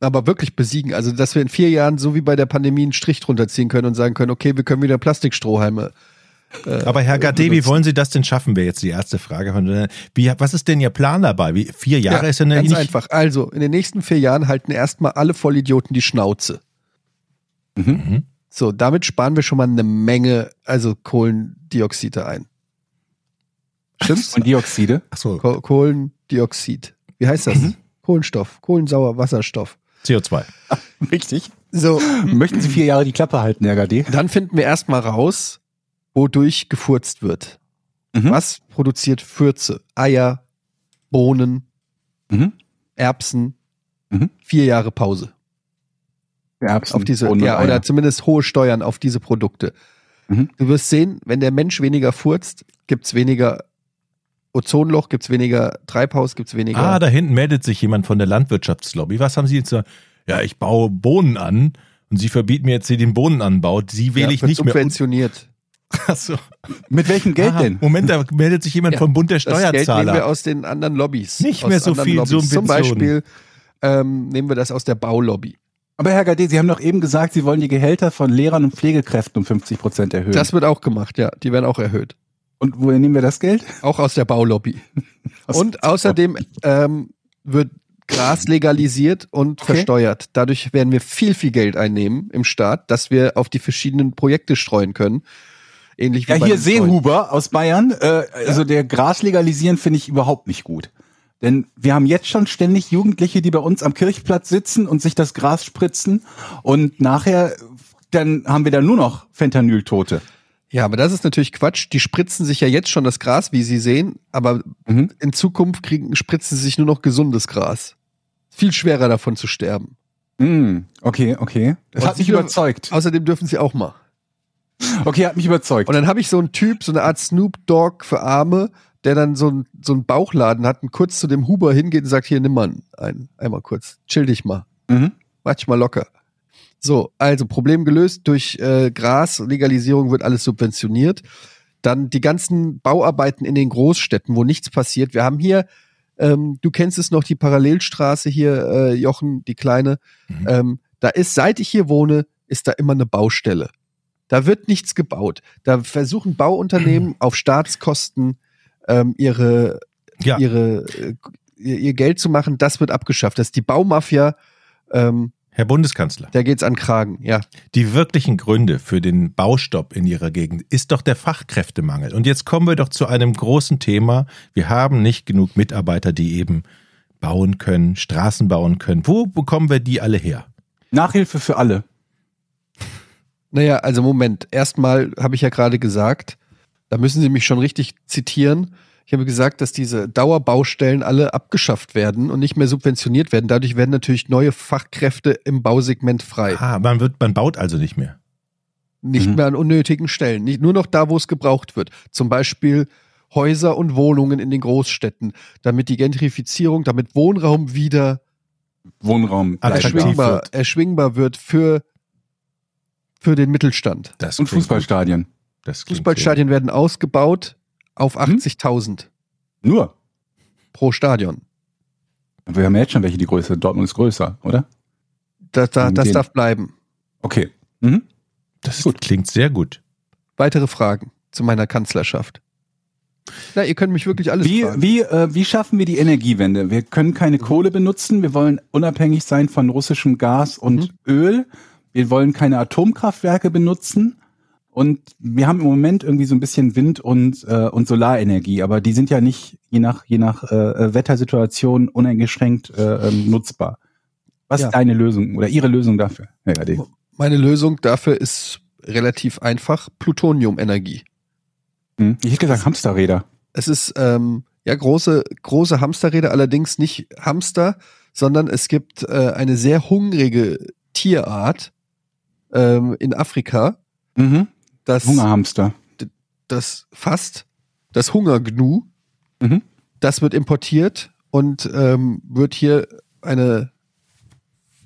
aber wirklich besiegen. Also, dass wir in vier Jahren, so wie bei der Pandemie, einen Strich drunter ziehen können und sagen können, okay, wir können wieder Plastikstrohhalme. aber Herr Gade, wie wollen Sie das denn schaffen, wäre jetzt die erste Frage. Von, wie, was ist denn Ihr Plan dabei? Wie, vier Jahre ist ja eine ganz nicht, einfach. Also, in den nächsten vier Jahren halten erstmal alle Vollidioten die Schnauze. Mhm. So, damit sparen wir schon mal eine Menge, also Kohlendioxide ein. Stimmt's? Und Dioxide? Ach so, Ko Kohlendioxid. Wie heißt das? Mhm. Kohlenstoff, Kohlensauer, Wasserstoff. CO2. Richtig. So, Möchten Sie vier Jahre die Klappe halten, Herr Gade? dann finden wir erstmal raus, wodurch gefurzt wird. Mhm. Was produziert Fürze? Eier, Bohnen, Mhm. Erbsen, Mhm. vier Jahre Pause. Erbsen, auf diese, Bohnen ja, oder zumindest hohe Steuern auf diese Produkte. Mhm. Du wirst sehen, wenn der Mensch weniger furzt, gibt's weniger Ozonloch, gibt's weniger Treibhaus, gibt's weniger. Ah, da hinten meldet sich jemand von der Landwirtschaftslobby. Was haben Sie jetzt? da? Ja, ich baue Bohnen an und Sie verbieten mir jetzt hier den Bohnenanbau. Sie wähle ja, ich nicht mehr. subventioniert. Achso. Mit welchem Geld Ah, denn? Moment, da meldet sich jemand Ja, vom Bund der Das Geld nehmen wir Steuerzahler. aus den anderen Lobbys. Nicht aus mehr so anderen viel Lobbys. Zum Subventionen. Beispiel ähm, nehmen wir das aus der Baulobby. Aber Herr Gade, Sie haben doch eben gesagt, Sie wollen die Gehälter von Lehrern und Pflegekräften um 50 Prozent erhöhen. Das wird auch gemacht, ja. Die werden auch erhöht. und woher nehmen wir das Geld? Auch aus der Baulobby. Aus- Und außerdem ähm, wird Gras legalisiert und Okay. versteuert. Dadurch werden wir viel, viel Geld einnehmen im Staat, dass wir auf die verschiedenen Projekte streuen können. Ähnlich wie Ja, bei hier. Seehuber aus Bayern. Äh, also der Gras legalisieren finde ich überhaupt nicht gut. Denn wir haben jetzt schon ständig Jugendliche, die bei uns am Kirchplatz sitzen und sich das Gras spritzen. Und nachher, dann haben wir da nur noch Fentanyl-Tote. Ja, aber das ist natürlich Quatsch. Die spritzen sich ja jetzt schon das Gras, wie sie sehen, aber Mhm. in Zukunft kriegen, spritzen sie sich nur noch gesundes Gras. Viel schwerer davon zu sterben. Mm, okay, okay. Das Und hat mich überzeugt. Außerdem dürfen sie auch mal. Okay, hat mich überzeugt. Und dann habe ich so einen Typ, so eine Art Snoop Dogg für Arme, der dann so, ein, so einen Bauchladen hat und kurz zu dem Huber hingeht und sagt, hier, nimm mal einen. Einmal kurz. Chill dich mal. Mhm. Mach dich mal locker. So, also Problem gelöst. Durch äh, Gras, Legalisierung wird alles subventioniert. Dann die ganzen Bauarbeiten in den Großstädten, wo nichts passiert. Wir haben hier, ähm, du kennst es noch, die Parallelstraße hier, äh, Jochen, die kleine. Mhm. Ähm, da ist, seit ich hier wohne, ist da immer eine Baustelle. Da wird nichts gebaut. Da versuchen Bauunternehmen auf Staatskosten ähm, ihre, Ja, ihre, äh, ihr, ihr Geld zu machen. Das wird abgeschafft. Das ist die Baumafia. Ähm, Herr Bundeskanzler, da geht's an Kragen, ja. die wirklichen Gründe für den Baustopp in Ihrer Gegend ist doch der Fachkräftemangel. Und jetzt kommen wir doch zu einem großen Thema. Wir haben nicht genug Mitarbeiter, die eben bauen können, Straßen bauen können. Wo bekommen wir die alle her? Nachhilfe für alle. Naja, also Moment. Erstmal habe ich ja gerade gesagt, da müssen Sie mich schon richtig zitieren. Ich habe gesagt, dass diese Dauerbaustellen alle abgeschafft werden und nicht mehr subventioniert werden. Dadurch werden natürlich neue Fachkräfte im Bausegment frei. Ah, man wird, man baut also nicht mehr. Nicht Mhm. mehr an unnötigen Stellen. Nicht, nur noch da, wo es gebraucht wird. Zum Beispiel Häuser und Wohnungen in den Großstädten, damit die Gentrifizierung, damit Wohnraum wieder Wohnraum. Erschwingbar, wird. erschwingbar wird für, für den Mittelstand. Das Und klingt Fußballstadien. gut. Fußballstadien werden ausgebaut auf Mhm. 80.000 Nur. pro Stadion. Wir haben ja jetzt schon welche, die Größe. Dortmund ist größer, oder? Das, da, das darf bleiben. Okay. Mhm. Das klingt sehr gut. Weitere Fragen zu meiner Kanzlerschaft. Na, ihr könnt mich wirklich alles Wie, fragen. wie, äh, wie schaffen wir die Energiewende? Wir können keine Kohle benutzen. Wir wollen unabhängig sein von russischem Gas und Öl. Wir wollen keine Atomkraftwerke benutzen. Und wir haben im Moment irgendwie so ein bisschen Wind- und, äh, und Solarenergie, aber die sind ja nicht je nach, je nach äh, Wettersituation uneingeschränkt äh, ähm, nutzbar. Was Ja. ist deine Lösung oder Ihre Lösung dafür, Herr Gade? Meine Lösung dafür ist relativ einfach: Plutoniumenergie. Hm? Ich hätte gesagt Hamsterräder. Es ist ähm, ja große, große Hamsterräder, allerdings nicht Hamster, sondern es gibt äh, eine sehr hungrige Tierart ähm, in Afrika, Mhm. Das, Hungerhamster. das fast das Hungergnu. Mhm. Das wird importiert und ähm, wird hier eine,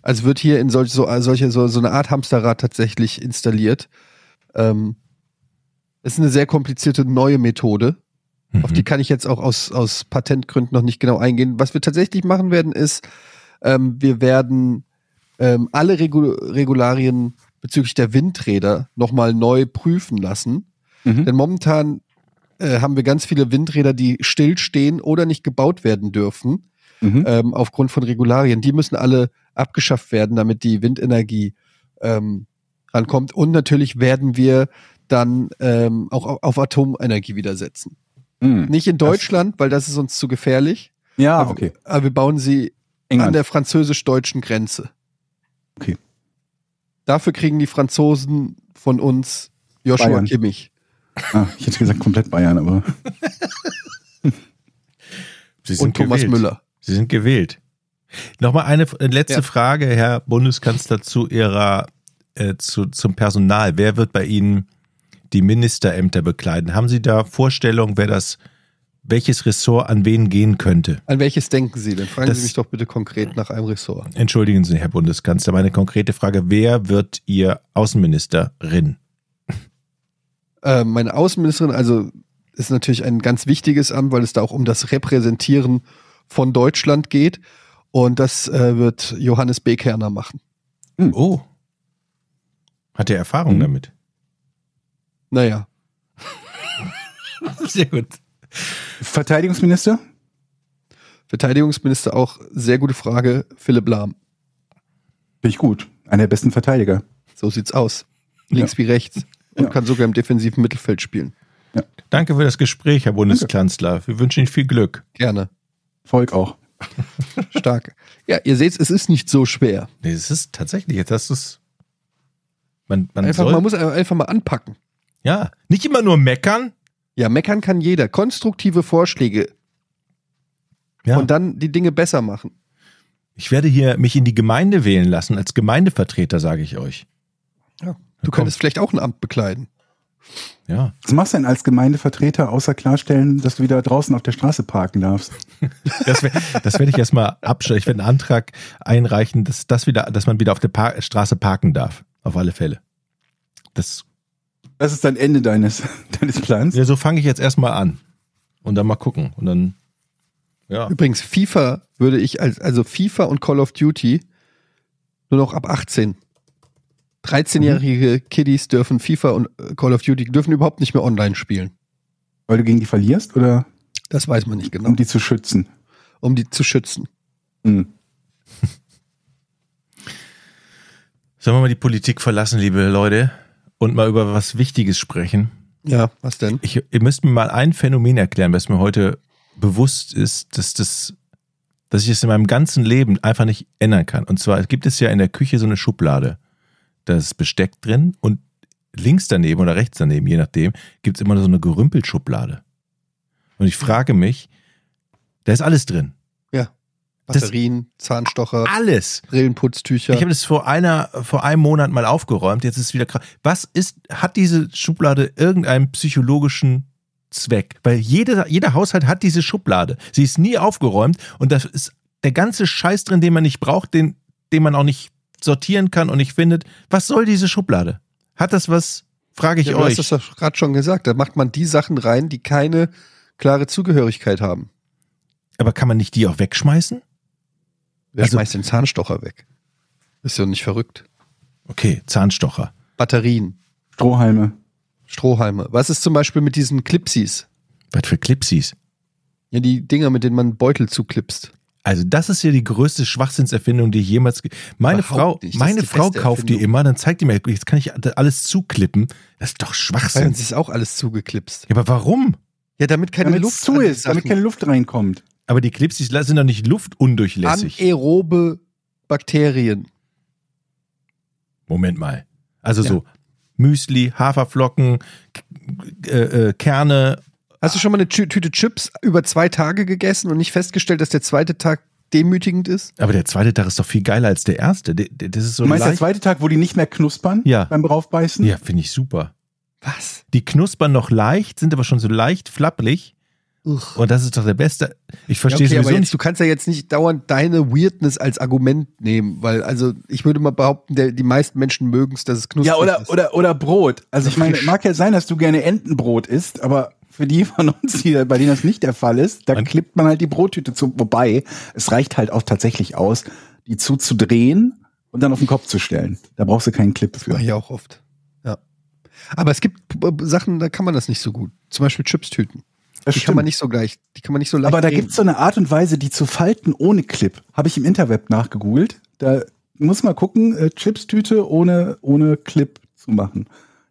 also wird hier in solch, so, solche, so, so eine Art Hamsterrad tatsächlich installiert. Ähm, es ist eine sehr komplizierte neue Methode. Auf die Mhm. kann ich jetzt auch aus, aus Patentgründen noch nicht genau eingehen. Was wir tatsächlich machen werden, ist, ähm, wir werden ähm, alle Regu Regularien bezüglich der Windräder nochmal neu prüfen lassen. Mhm. Denn momentan äh, haben wir ganz viele Windräder, die stillstehen oder nicht gebaut werden dürfen, Mhm. ähm, aufgrund von Regularien. Die müssen alle abgeschafft werden, damit die Windenergie ähm, rankommt. Und natürlich werden wir dann ähm, auch auf, auf Atomenergie wieder setzen. Mhm. Nicht in Deutschland, weil das ist uns zu gefährlich. Ja, aber, okay. aber wir bauen sie an England. der französisch-deutschen Grenze. Okay. Dafür kriegen die Franzosen von uns Joshua Bayern. Kimmich. Ah, ich hätte gesagt komplett Bayern, aber Sie Und Thomas gewählt. Müller. Sie sind gewählt. Nochmal eine äh, letzte Ja. Frage, Herr Bundeskanzler, zu Ihrer, äh, zu, zum Personal. Wer wird bei Ihnen die Ministerämter bekleiden? Haben Sie da Vorstellungen, wer das, welches Ressort an wen gehen könnte? An welches denken Sie denn? Fragen Das- Sie mich doch bitte konkret nach einem Ressort. Entschuldigen Sie, Herr Bundeskanzler, meine konkrete Frage, wer wird Ihr Außenministerin? Äh, meine Außenministerin, also ist natürlich ein ganz wichtiges Amt, weil es da auch um das Repräsentieren von Deutschland geht. Und das äh, wird Johannes Bekerner machen. Oh. Hat er Erfahrung Mhm. damit? Naja, Sehr gut. Verteidigungsminister? Verteidigungsminister auch sehr gute Frage. Philipp Lahm. Finde ich gut. Einer der besten Verteidiger. So sieht's aus. Links wie rechts. Und Ja. kann sogar im defensiven Mittelfeld spielen. Danke für das Gespräch, Herr Bundeskanzler. Wir wünschen Ihnen viel Glück. Gerne. Volk auch. Stark. Ja, ihr seht, es ist nicht so schwer. Nee, es ist tatsächlich, jetzt hast du es. Man, man Einfach, soll, man muss einfach mal anpacken. ja, nicht immer nur meckern. Ja, meckern kann jeder. Konstruktive Vorschläge Ja. und dann die Dinge besser machen. Ich werde hier mich in die Gemeinde wählen lassen, als Gemeindevertreter, sage ich euch. Ja. Du könntest vielleicht auch ein Amt bekleiden. Ja. Was machst du denn als Gemeindevertreter, außer klarstellen, dass du wieder draußen auf der Straße parken darfst? Das, wär- das werde ich erstmal abstellen. Ich werde einen Antrag einreichen, dass, das wieder, dass man wieder auf der Par Straße parken darf. Auf alle Fälle. Das, Das ist dann Ende deines, deines Plans. ja, so fange ich jetzt erstmal an. Und dann mal gucken. Und dann, ja. Übrigens, FIFA würde ich als, also FIFA und Call of Duty nur noch ab 18. 13-jährige Kiddies dürfen FIFA und äh, Call of Duty dürfen überhaupt nicht mehr online spielen. Weil du gegen die verlierst oder Das weiß man nicht genau. um die zu schützen? Um die zu schützen. Hm. Sollen wir mal die Politik verlassen, liebe Leute, und mal über was Wichtiges sprechen? Ja, was denn? Ich, ihr müsst mir mal ein Phänomen erklären, was mir heute bewusst ist, dass das, dass ich es in meinem ganzen Leben einfach nicht ändern kann. Und zwar gibt es ja in der Küche so eine Schublade. Da ist Besteck drin und links daneben oder rechts daneben, je nachdem, gibt es immer so eine Gerümpelschublade. Und ich frage mich, da ist alles drin. Ja. Batterien, Zahnstocher, Alles. Brillenputztücher. Ich habe das vor einer, vor einem Monat mal aufgeräumt. Jetzt ist es wieder krass. Was ist, hat diese Schublade irgendeinen psychologischen Zweck? Weil jeder, jeder Haushalt hat diese Schublade. Sie ist nie aufgeräumt und das ist der ganze Scheiß drin, den man nicht braucht, den, den man auch nicht sortieren kann und nicht findet. Was soll diese Schublade? Hat das was? Frage ich ja, du euch. hast das doch gerade schon gesagt. Da macht man die Sachen rein, die keine klare Zugehörigkeit haben. Aber kann man nicht die auch wegschmeißen? Wer Also- schmeißt den Zahnstocher weg? Ist ja nicht verrückt. Okay, Zahnstocher. Batterien, Strohhalme. Strohhalme. Was ist zum Beispiel mit diesen Clipsies? Was für Clipsies? Ja, die Dinger, mit denen man Beutel zuklipst. Also das ist ja die größte Schwachsinnserfindung, die ich jemals. Meine Überhaupt Frau, nicht. Meine Frau kauft die immer, dann zeigt die mir, jetzt kann ich alles zuklippen. Das ist doch Schwachsinn. uns ist auch alles zugeklipst. Ja, aber warum? Ja, damit keine Damit Luft es zu ist, damit keine Luft reinkommt. Aber die Clips, die sind doch nicht luftundurchlässig. anaerobe Bakterien. Moment mal. Also Ja. so Müsli, Haferflocken, äh, äh, Kerne. Hast du schon mal eine Tü Tüte Chips über zwei Tage gegessen und nicht festgestellt, dass der zweite Tag demütigend ist? Aber der zweite Tag ist doch viel geiler als der erste. Der- der- Das ist so Du meinst der leicht. zweite Tag, wo die nicht mehr knuspern Ja. beim draufbeißen? Ja, finde ich super. Was? Die knuspern noch leicht, sind aber schon so leicht flapprig. Uch. Und das ist doch der beste. Ich Ja, verstehe okay, aber sowieso jetzt, nicht. du kannst ja jetzt nicht dauernd deine Weirdness als Argument nehmen, weil also ich würde mal behaupten, der, die meisten Menschen mögen es, dass es knusprig Ja, oder, ist. oder, oder Brot. Also ich meine, Frisch. mag ja sein, dass du gerne Entenbrot isst, aber für die von uns, die, bei denen das nicht der Fall ist, da klippt man halt die Brottüte zu. Wobei, es reicht halt auch tatsächlich aus, die zuzudrehen und dann auf den Kopf zu stellen. Da brauchst du keinen Clip für. Mach ich auch oft. Ja. Aber es gibt äh, Sachen, da kann man das nicht so gut. Zum Beispiel Chipstüten. Das Die stimmt. kann man nicht so gleich, die kann man nicht so leicht Aber da drehen. gibt's so eine Art und Weise, die zu falten ohne Clip. Habe ich im Interweb nachgegoogelt. Da muss man gucken, äh, Chipstüte ohne, ohne Clip zu machen.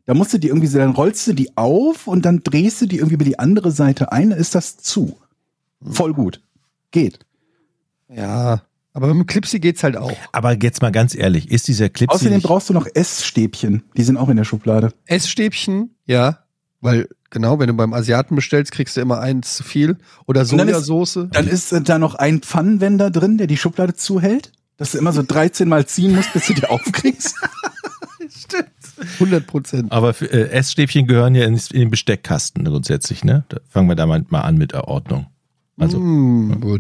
Da musst du die irgendwie, so- dann rollst du die auf und dann drehst du die irgendwie über die andere Seite ein, dann ist das zu. Voll gut. Geht. Ja, aber mit dem Clipsy geht's halt auch. Aber jetzt mal ganz ehrlich, ist dieser Clip Außerdem brauchst du noch Essstäbchen. Die sind auch in der Schublade. Essstäbchen, ja, weil genau, wenn du beim Asiaten bestellst, kriegst du immer eins zu viel. Oder Und dann ist- Sojasauce. Dann ist äh, da noch ein Pfannenwender drin, der die Schublade zuhält, dass du immer so 13 Mal ziehen musst, bis du die aufkriegst. 100 Prozent. Aber für, äh, Essstäbchen gehören ja in, in den Besteckkasten grundsätzlich, ne? Da fangen wir da mal, mal an mit der Ordnung. Also,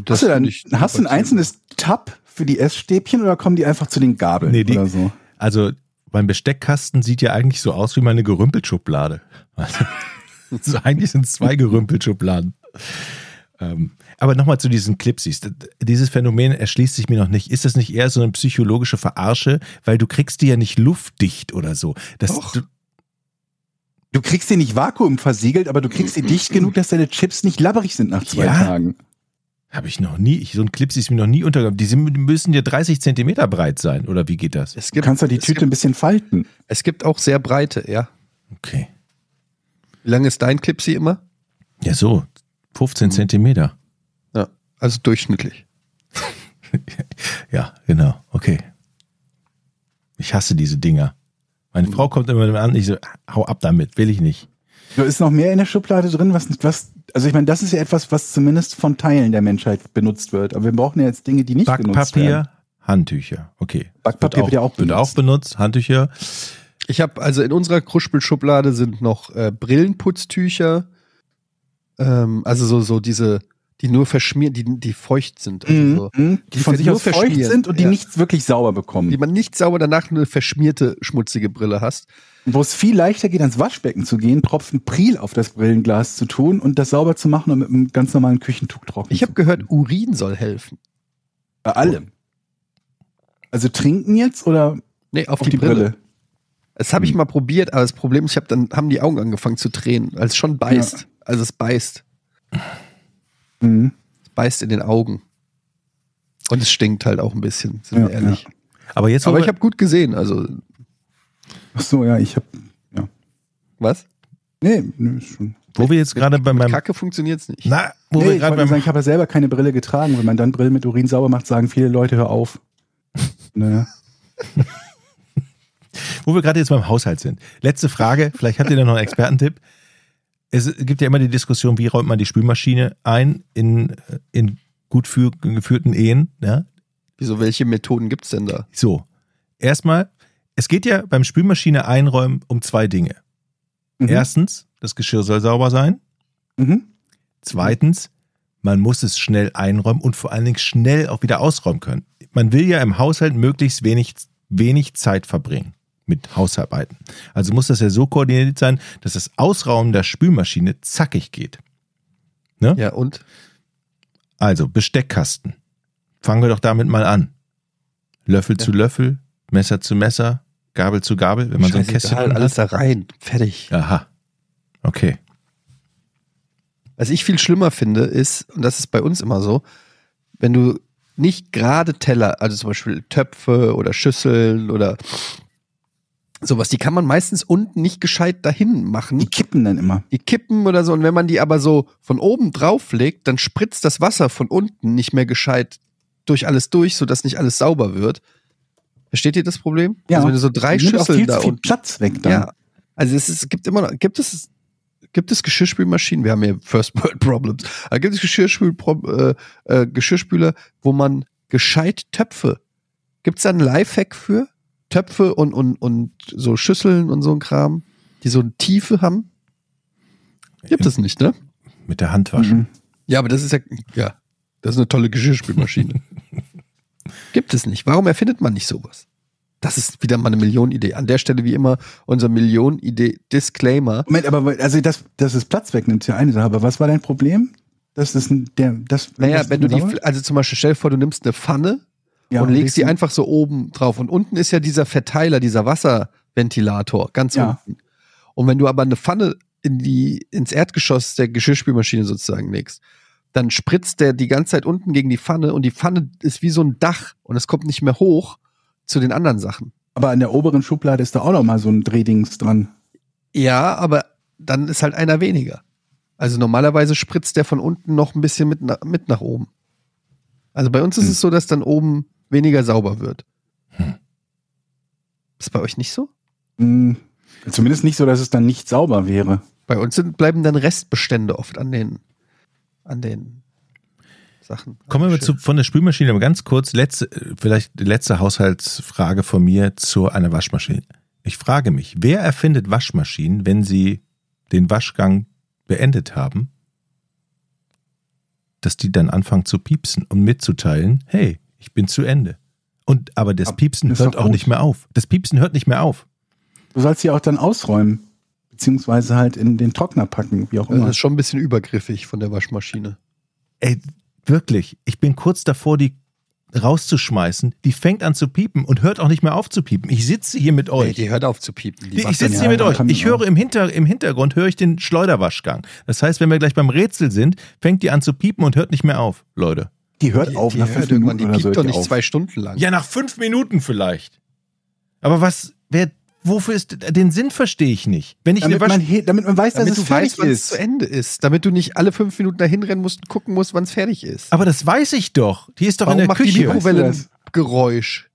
das hast du, dann, hast du ein einzelnes Tab für die Essstäbchen oder kommen die einfach zu den Gabeln Nee, die- oder so? also beim Besteckkasten sieht ja eigentlich so aus wie meine Gerümpelschublade. Also, so eigentlich sind es zwei Gerümpelschubladen. Ähm, aber nochmal zu diesen Clipsies. Dieses Phänomen erschließt sich mir noch nicht. Ist das nicht eher so eine psychologische Verarsche? Weil du kriegst die ja nicht luftdicht oder so. Das, Doch. du, Du kriegst die nicht vakuumversiegelt, aber du kriegst die dicht genug, dass deine Chips nicht labberig sind nach zwei Ja. Tagen. habe ich noch nie, ich, so ein Clipsy ist mir noch nie untergekommen. Die sind, müssen ja 30 Zentimeter breit sein, oder wie geht das? Es Du gibt, kannst doch die Tüte Gibt, ein bisschen falten. es gibt auch sehr breite, ja. Okay. Wie lang ist dein Clipsy immer? Ja, so. 15 Zentimeter. Ja, also durchschnittlich. Ja, genau. Okay. Ich hasse diese Dinger. Meine Frau kommt immer an, ich so, hau ab damit, will ich nicht. Da ist noch mehr in der Schublade drin, was, was also ich meine, das ist ja etwas, was zumindest von Teilen der Menschheit benutzt wird. Aber wir brauchen ja jetzt Dinge, die nicht benutzt werden. Backpapier, Handtücher. Okay. Backpapier wird ja auch Wird auch benutzt. Handtücher. Ich habe also in unserer Kruspelschublade sind noch äh, Brillenputztücher, ähm, also so so diese, die nur verschmiert, die die feucht sind, also Mhm, so, mhm, die Die von sich nur aus feucht verschmieren. sind und die Ja. nichts wirklich sauber bekommen. die man nicht sauber danach eine verschmierte schmutzige Brille hast. Wo es viel leichter geht, ans Waschbecken zu gehen, Tropfen Priel auf das Brillenglas zu tun und das sauber zu machen und mit einem ganz normalen Küchentuch trocknen Ich habe gehört, Urin soll helfen. Bei allem. Also trinken jetzt oder Nee, auf, auf die, Brille? Das habe ich mal probiert, aber das Problem ist, ich habe dann haben die Augen angefangen zu tränen, als es schon beißt. Also es beißt, Mhm. es beißt in den Augen. Und es stinkt halt auch ein bisschen, sind Ja, wir ehrlich. Aber jetzt, Aber ich habe gut gesehen, also Ach so, ja, ich habe was? Nee, nee, ist schon. wo wir jetzt gerade bei meinem, Kacke funktioniert's nicht. na, wo Nee, wir gerade nur sagen, beim, ich habe ja selber keine Brille getragen. Wenn man dann Brille mit Urin sauber macht, sagen viele Leute, hör auf. Naja. Wo wir gerade jetzt beim Haushalt sind. Letzte Frage, vielleicht habt ihr da noch einen Expertentipp. Es gibt ja immer die Diskussion, wie räumt man die Spülmaschine ein in, in gut für, geführten Ehen, ja? Wieso, welche Methoden gibt's denn da? So, erstmal, es geht ja beim Spülmaschine einräumen um zwei Dinge. Mhm. Erstens, das Geschirr soll sauber sein. Mhm. Zweitens, man muss es schnell einräumen und vor allen Dingen schnell auch wieder ausräumen können. Man will ja im Haushalt möglichst wenig, wenig Zeit verbringen mit Hausarbeiten. Also muss das ja so koordiniert sein, dass das Ausrauben der Spülmaschine zackig geht. Ja, und? Also Besteckkasten. Fangen wir doch damit mal an. Löffel Ja. zu Löffel, Messer zu Messer, Gabel zu Gabel, wenn man so ein Kästchen hat. alles da rein. Fertig. Aha. Okay. Was ich viel schlimmer finde, ist, und das ist bei uns immer so, wenn du nicht gerade Teller, also zum Beispiel Töpfe oder Schüsseln oder sowas, die kann man meistens unten nicht gescheit dahin machen. Die kippen dann immer. Die kippen oder so. Und wenn man die aber so von oben drauf legt, dann spritzt das Wasser von unten nicht mehr gescheit durch alles durch, sodass nicht alles sauber wird. Versteht ihr das Problem? Ja. Also wenn du so drei auch Schüsseln viel da viel unten. Platz weg dann. Ja. Also es, ist, es gibt immer noch, gibt es, gibt es Geschirrspülmaschinen? Wir haben hier First World Problems. Aber gibt es Geschirrspül äh, äh, Geschirrspüler, wo man gescheit Töpfe? Gibt es da einen Lifehack für? Töpfe und, und, und so Schüsseln und so ein Kram, die so eine Tiefe haben? Gibt es nicht, ne? Mit der Hand waschen. Mhm. Ja, aber das ist ja, ja, das ist eine tolle Geschirrspülmaschine. Gibt es nicht. Warum erfindet man nicht sowas? Das ist wieder mal eine Millionenidee. An der Stelle wie immer unser Millionenidee-Disclaimer. Moment, aber also das, das ist Platz wegnimmt, ist ja eine Sache. Aber was war dein Problem? Das ist ein, der, das. Naja, das wenn du die, also zum Beispiel stell dir vor, du nimmst eine Pfanne ja, und legst sie ein. einfach so oben drauf. Und unten ist ja dieser Verteiler, dieser Wasserventilator, ganz Ja. unten. Und wenn du aber eine Pfanne in die, ins Erdgeschoss der Geschirrspülmaschine sozusagen legst, dann spritzt der die ganze Zeit unten gegen die Pfanne und die Pfanne ist wie so ein Dach und es kommt nicht mehr hoch zu den anderen Sachen. Aber an der oberen Schublade ist da auch noch mal so ein Drehdings dran. Ja, aber dann ist halt einer weniger. Also normalerweise spritzt der von unten noch ein bisschen mit, mit nach oben. Also bei uns ist Hm. es so, dass dann oben weniger sauber wird. Hm. Ist bei euch nicht so? Hm, Zumindest nicht so, dass es dann nicht sauber wäre. Bei uns sind, bleiben dann Restbestände oft an den, an den Sachen. Kommen wir zu, von der Spülmaschine aber ganz kurz, letzte, vielleicht die letzte Haushaltsfrage von mir zu einer Waschmaschine. Ich frage mich, wer erfindet Waschmaschinen, wenn sie den Waschgang beendet haben, dass die dann anfangen zu piepsen und mitzuteilen, hey, ich bin zu Ende. Und aber das Aber Piepsen hört auch gut. nicht mehr auf. Das Piepsen hört nicht mehr auf. Du sollst sie auch dann ausräumen. Beziehungsweise halt in den Trockner packen, wie auch Das immer. ist schon ein bisschen übergriffig von der Waschmaschine. Ey, wirklich, ich bin kurz davor, die rauszuschmeißen. Die fängt an zu piepen und hört auch nicht mehr auf zu piepen. Ich sitze hier mit Nee, euch. die hört auf zu piepen. Die Die, ich sitze hier mit euch. Ich höre im, Hinter, im Hintergrund höre ich den Schleuderwaschgang. Das heißt, wenn wir gleich beim Rätsel sind, fängt die an zu piepen und hört nicht mehr auf, Leute. Die hört die, auf die nach hört fünf irgendwann, Minuten die oder so. piept doch die nicht auf. zwei Stunden lang. Ja, nach fünf Minuten vielleicht. Aber was, wer, wofür ist, den Sinn verstehe ich nicht. Wenn ich Damit eine man, he- damit man weiß, dass damit es du fertig weißt, wann es ist. zu Ende ist. Damit du nicht alle fünf Minuten dahin rennen musst und gucken musst, wann es fertig ist. aber das weiß ich doch. Die ist doch Warum in der macht die Küche. Mikrowelle Weißt du ein Geräusch?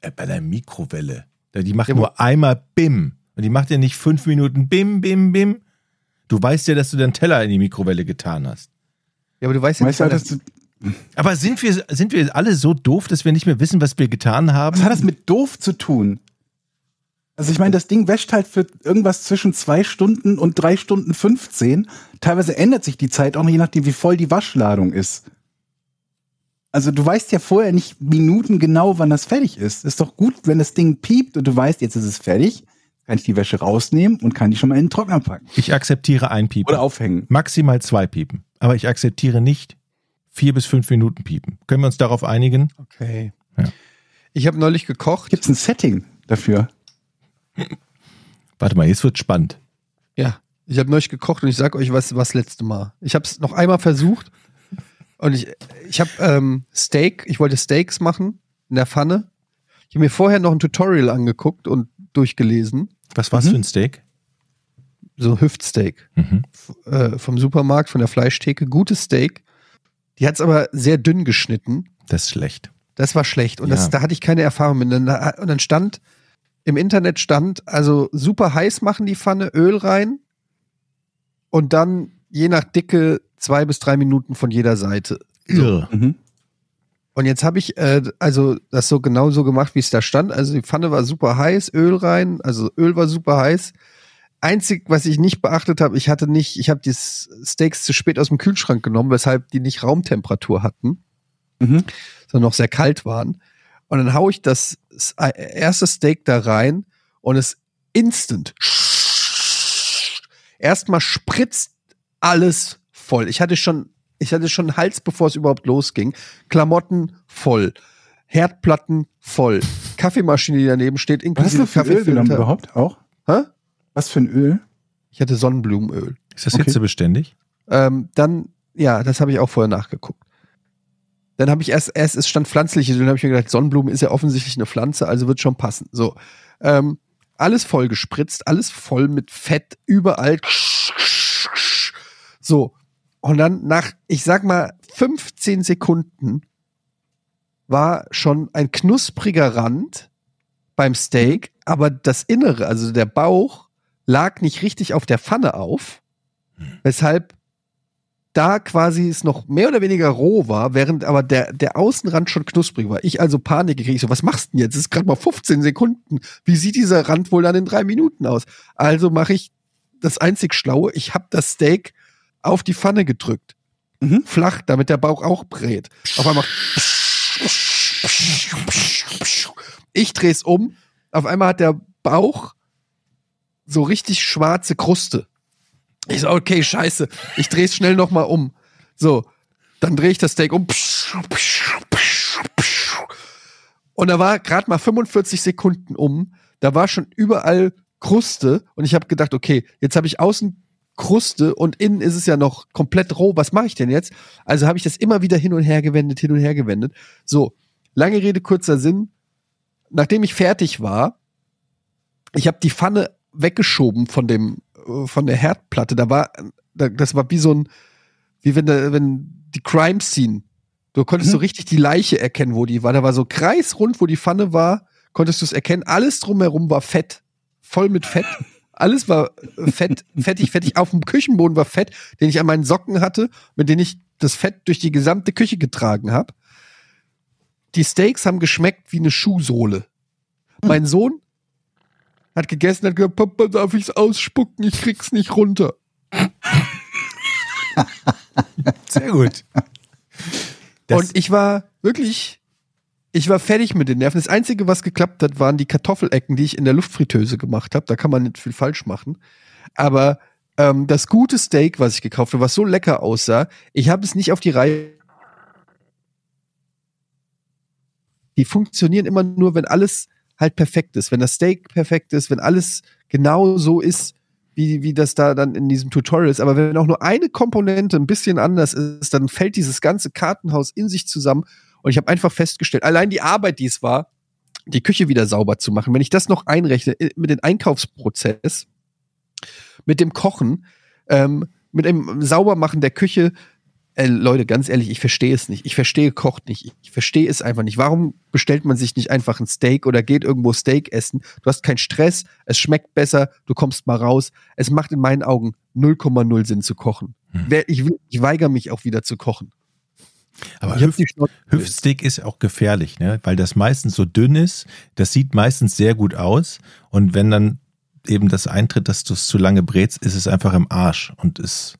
Äh, Bei der Mikrowelle. Die macht Ja, nur einmal Bim. Und die macht ja nicht fünf Minuten Bim, Bim, Bim. Du weißt ja, dass du den Teller in die Mikrowelle getan hast. Ja, aber du weißt ja Weißt nicht, wann dass das, du, Aber sind wir, sind wir alle so doof, dass wir nicht mehr wissen, was wir getan haben? was hat das mit doof zu tun? Also ich meine, das Ding wäscht halt für irgendwas zwischen zwei Stunden und drei Stunden 15. Teilweise ändert sich die Zeit auch noch, je nachdem, wie voll die Waschladung ist. Also du weißt ja vorher nicht Minuten genau, wann das fertig ist. Ist doch gut, wenn das Ding piept und du weißt, jetzt ist es fertig, kann ich die Wäsche rausnehmen und kann die schon mal in den Trockner packen. Ich akzeptiere ein Piepen. Oder aufhängen. Maximal zwei Piepen. Aber ich akzeptiere nicht vier bis fünf Minuten Piepen. Können wir uns darauf einigen? Okay. Ja. Ich habe neulich gekocht. Gibt es ein Setting dafür? Warte mal, jetzt wird spannend. Ja, ich habe neulich gekocht und ich sag euch was, was letzte Mal. Ich habe es noch einmal versucht und ich, ich habe ähm, Steak, ich wollte Steaks machen in der Pfanne. Ich habe mir vorher noch ein Tutorial angeguckt und durchgelesen, Was war's Mhm. für ein Steak? so Hüftsteak Mhm. äh, vom Supermarkt, von der Fleischtheke, gutes Steak. Die hat es aber sehr dünn geschnitten. Das ist schlecht. Das war schlecht und Ja. das, da hatte ich keine Erfahrung mit. Und dann, stand im Internet stand, also super heiß machen die Pfanne, Öl rein und dann je nach Dicke zwei bis drei Minuten von jeder Seite. Irr. Mhm. Und jetzt habe ich äh, also das so genau so gemacht, wie es da stand. Also die Pfanne war super heiß, Öl rein, also Öl war super heiß. Einzig, was ich nicht beachtet habe, ich hatte nicht, ich habe die Steaks zu spät aus dem Kühlschrank genommen, weshalb die nicht Raumtemperatur hatten Mhm. sondern noch sehr kalt waren. Und dann hau ich das erste Steak da rein und es instant. Erstmal spritzt alles voll. Ich hatte schon, ich hatte schon einen Hals, bevor es überhaupt losging. Klamotten voll. Herdplatten voll. Kaffeemaschine, die daneben steht, Was hast inklusive du für Öl genommen Kaffeefilter. überhaupt auch? Hä? Was für ein Öl? Ich hatte Sonnenblumenöl. Ist das Okay. hitzebeständig? Ähm, dann, ja, das habe ich auch vorher nachgeguckt. Dann habe ich erst, erst, es stand pflanzliches, dann habe ich mir gedacht, Sonnenblumen ist ja offensichtlich eine Pflanze, also wird schon passen. So. Ähm, alles voll gespritzt, alles voll mit Fett, überall. So. Und dann nach, ich sag mal, 15 Sekunden war schon ein knuspriger Rand beim Steak, aber das Innere, also der Bauch, lag nicht richtig auf der Pfanne auf, weshalb da quasi es noch mehr oder weniger roh war, während aber der, der Außenrand schon knusprig war. Ich also Panik gekriegt, so, was machst du denn jetzt? Es ist gerade mal 15 Sekunden. Wie sieht dieser Rand wohl dann in drei Minuten aus? Also mache ich das einzig Schlaue, ich habe das Steak auf die Pfanne gedrückt. Mhm. Flach, damit der Bauch auch brät. Auf einmal. Ich drehe es um. Auf einmal hat der Bauch so richtig schwarze Kruste. Ich so, okay, scheiße. Ich drehe es schnell nochmal um. So, dann drehe ich das Steak um. Und da war gerade mal 45 Sekunden um. Da war schon überall Kruste. Und ich habe gedacht, okay, jetzt habe ich außen Kruste und innen ist es ja noch komplett roh. Was mache ich denn jetzt? Also habe ich das immer wieder hin und her gewendet, hin und her gewendet. So, lange Rede, kurzer Sinn. Nachdem ich fertig war, ich habe die Pfanne weggeschoben von dem äh, von der Herdplatte. Da war da, das war wie so ein wie wenn da, wenn die Crime Scene. Du konntest Mhm. so richtig die Leiche erkennen, wo die war. Da war so kreisrund, wo die Pfanne war, konntest du es erkennen. Alles drumherum war Fett, voll mit Fett. Alles war fett, fettig, fettig. Auf dem Küchenboden war Fett, den ich an meinen Socken hatte, mit denen ich das Fett durch die gesamte Küche getragen habe. Die Steaks haben geschmeckt wie eine Schuhsohle. Mein Sohn hat gegessen, hat gesagt, Papa, darf ich's ausspucken? Ich krieg's nicht runter. Sehr gut. Das- Und ich war wirklich, ich war fertig mit den Nerven. Das Einzige, was geklappt hat, waren die Kartoffelecken, die ich in der Luftfritteuse gemacht habe. Da kann man nicht viel falsch machen. Aber ähm, das gute Steak, was ich gekauft habe, was so lecker aussah, ich habe es nicht auf die Reihe. Die funktionieren immer nur, wenn alles halt perfekt ist. Wenn das Steak perfekt ist, wenn alles genau so ist, wie, wie das da dann in diesem Tutorial ist. Aber wenn auch nur eine Komponente ein bisschen anders ist, dann fällt dieses ganze Kartenhaus in sich zusammen. Und ich habe einfach festgestellt, allein die Arbeit, die es war, die Küche wieder sauber zu machen, wenn ich das noch einrechne äh, mit dem Einkaufsprozess, mit dem Kochen, ähm, mit dem Saubermachen der Küche, äh, Leute, ganz ehrlich, ich verstehe es nicht. Ich verstehe Kocht nicht. Ich, ich verstehe es einfach nicht. Warum bestellt man sich nicht einfach ein Steak oder geht irgendwo Steak essen? Du hast keinen Stress, es schmeckt besser, du kommst mal raus. Es macht in meinen Augen 0,0 Sinn zu kochen. Wer- Ich, ich weigere mich auch wieder zu kochen. Aber Hüft. Hüftsteak ist auch gefährlich, ne? weil das meistens so dünn ist. Das sieht meistens sehr gut aus. Und wenn dann eben das eintritt, dass du es zu lange brätst, ist es einfach im Arsch. Und ist,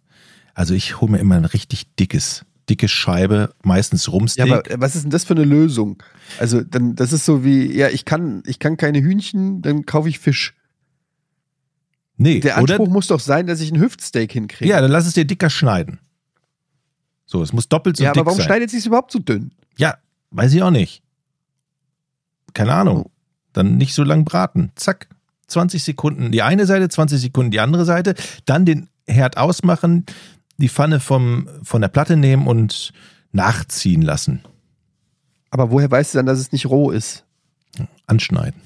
also ich hole mir immer ein richtig dickes, dicke Scheibe, meistens Ja, Rumsteak. aber was ist denn das für eine Lösung? Also, dann, das ist so wie, ja, ich kann, ich kann keine Hühnchen, dann kaufe ich Fisch. nee, Der oder? Anspruch muss doch sein, dass ich ein Hüftsteak hinkriege. Ja, dann lass es dir dicker schneiden. So, es muss doppelt so ja dick aber warum sein. schneidet sich es überhaupt so dünn? Ja, weiß ich auch nicht. Keine Ahnung. Dann nicht so lang braten. Zack. 20 Sekunden die eine Seite, 20 Sekunden die andere Seite. Dann den Herd ausmachen, die Pfanne vom, von der Platte nehmen und nachziehen lassen. Aber woher weißt du dann, dass es nicht roh ist? Anschneiden.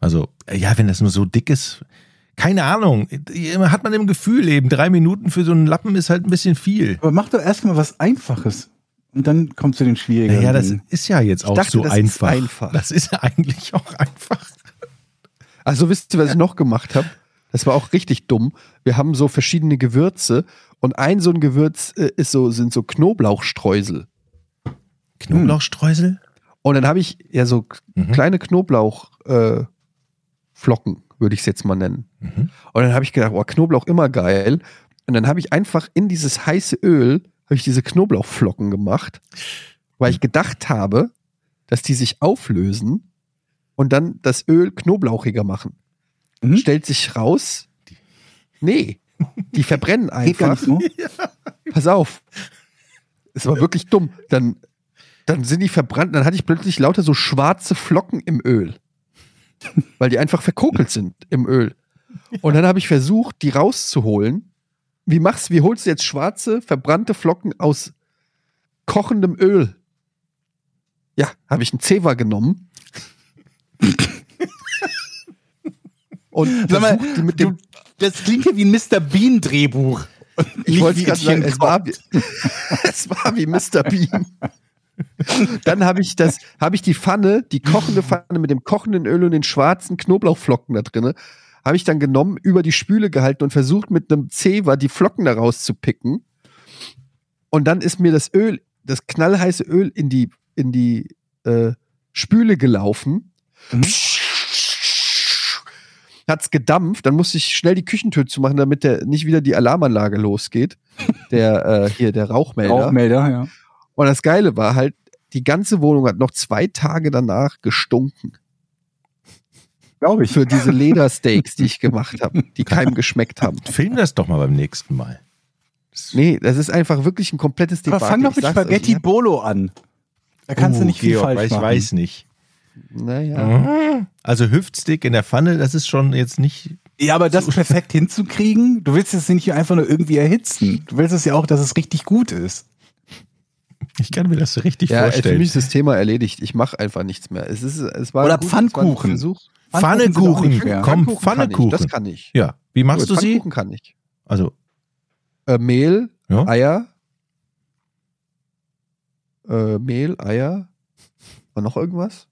Also, ja, wenn das nur so dick ist, keine Ahnung. Hat man im Gefühl eben, drei Minuten für so einen Lappen ist halt ein bisschen viel. Aber mach doch erstmal was Einfaches. Und dann kommst du den schwierigen. Naja, das Dingen. ist ja jetzt auch dachte, so das ist einfach. einfach. Das ist ja eigentlich auch einfach. Also wisst ihr, was ich noch gemacht habe? Das war auch richtig dumm. Wir haben so verschiedene Gewürze und ein so ein Gewürz äh, ist so, sind so Knoblauchstreusel. Knoblauchstreusel? Und dann habe ich ja so Mhm. kleine Knoblauchflocken, äh, würde ich es jetzt mal nennen. Mhm. Und dann habe ich gedacht, oh, Knoblauch immer geil. Und dann habe ich einfach in dieses heiße Öl, habe ich diese Knoblauchflocken gemacht, weil ich gedacht habe, dass die sich auflösen und dann das Öl knoblauchiger machen. Mhm. Stellt sich raus, nee, die verbrennen einfach. so. Pass auf. Es war wirklich dumm. Dann, dann sind die verbrannt. Dann hatte ich plötzlich lauter so schwarze Flocken im Öl. Weil die einfach verkokelt sind im Öl. Und dann habe ich versucht, die rauszuholen. Wie machst wie holst du jetzt schwarze, verbrannte Flocken aus kochendem Öl? Ja, habe ich einen Zewa genommen. Und Sag mal, mit du, dem das klingt ja wie ein Mr. Bean Drehbuch. Ich wollte gerade sagen, es war, wie, es war wie Mr. Bean. Dann habe ich das, habe ich die Pfanne, die kochende Pfanne mit dem kochenden Öl und den schwarzen Knoblauchflocken da drinne, habe ich dann genommen, über die Spüle gehalten und versucht mit einem Zewa die Flocken da rauszupicken. Und dann ist mir das Öl, das knallheiße Öl in die, in die äh, Spüle gelaufen. Mhm. Hat's gedampft, dann musste ich schnell die Küchentür zumachen, damit der nicht wieder die Alarmanlage losgeht. Der äh, hier, der Rauchmelder. Rauchmelder, ja. Und das Geile war halt, die ganze Wohnung hat noch zwei Tage danach gestunken. Glaube ich. Für diese Ledersteaks, die ich gemacht habe, die keinem geschmeckt haben. Film das doch mal beim nächsten Mal. Nee, das ist einfach wirklich ein komplettes Aber Debakel. fang doch mit Spaghetti Bolo an. Da kannst du Uh, nicht viel Georg, falsch weil ich machen. weiß nicht. Naja. Also Hüftstick in der Pfanne, das ist schon jetzt nicht. Ja, aber das perfekt hinzukriegen, du willst es nicht einfach nur irgendwie erhitzen. Du willst es ja auch, dass es richtig gut ist. Ich kann mir das so richtig Ja, für vorstellen. mich ist das Thema erledigt. Ich mache einfach nichts mehr. Es ist, es war Oder gut, es war Pfannkuchen. Schwer. Komm, Pfannkuchen Pfannekuchen. Das kann ich. ja, wie machst Gut, du sie? Pfannkuchen kann ich. Also, Äh, Mehl, ja. Eier. Äh, Mehl, Eier. War noch irgendwas?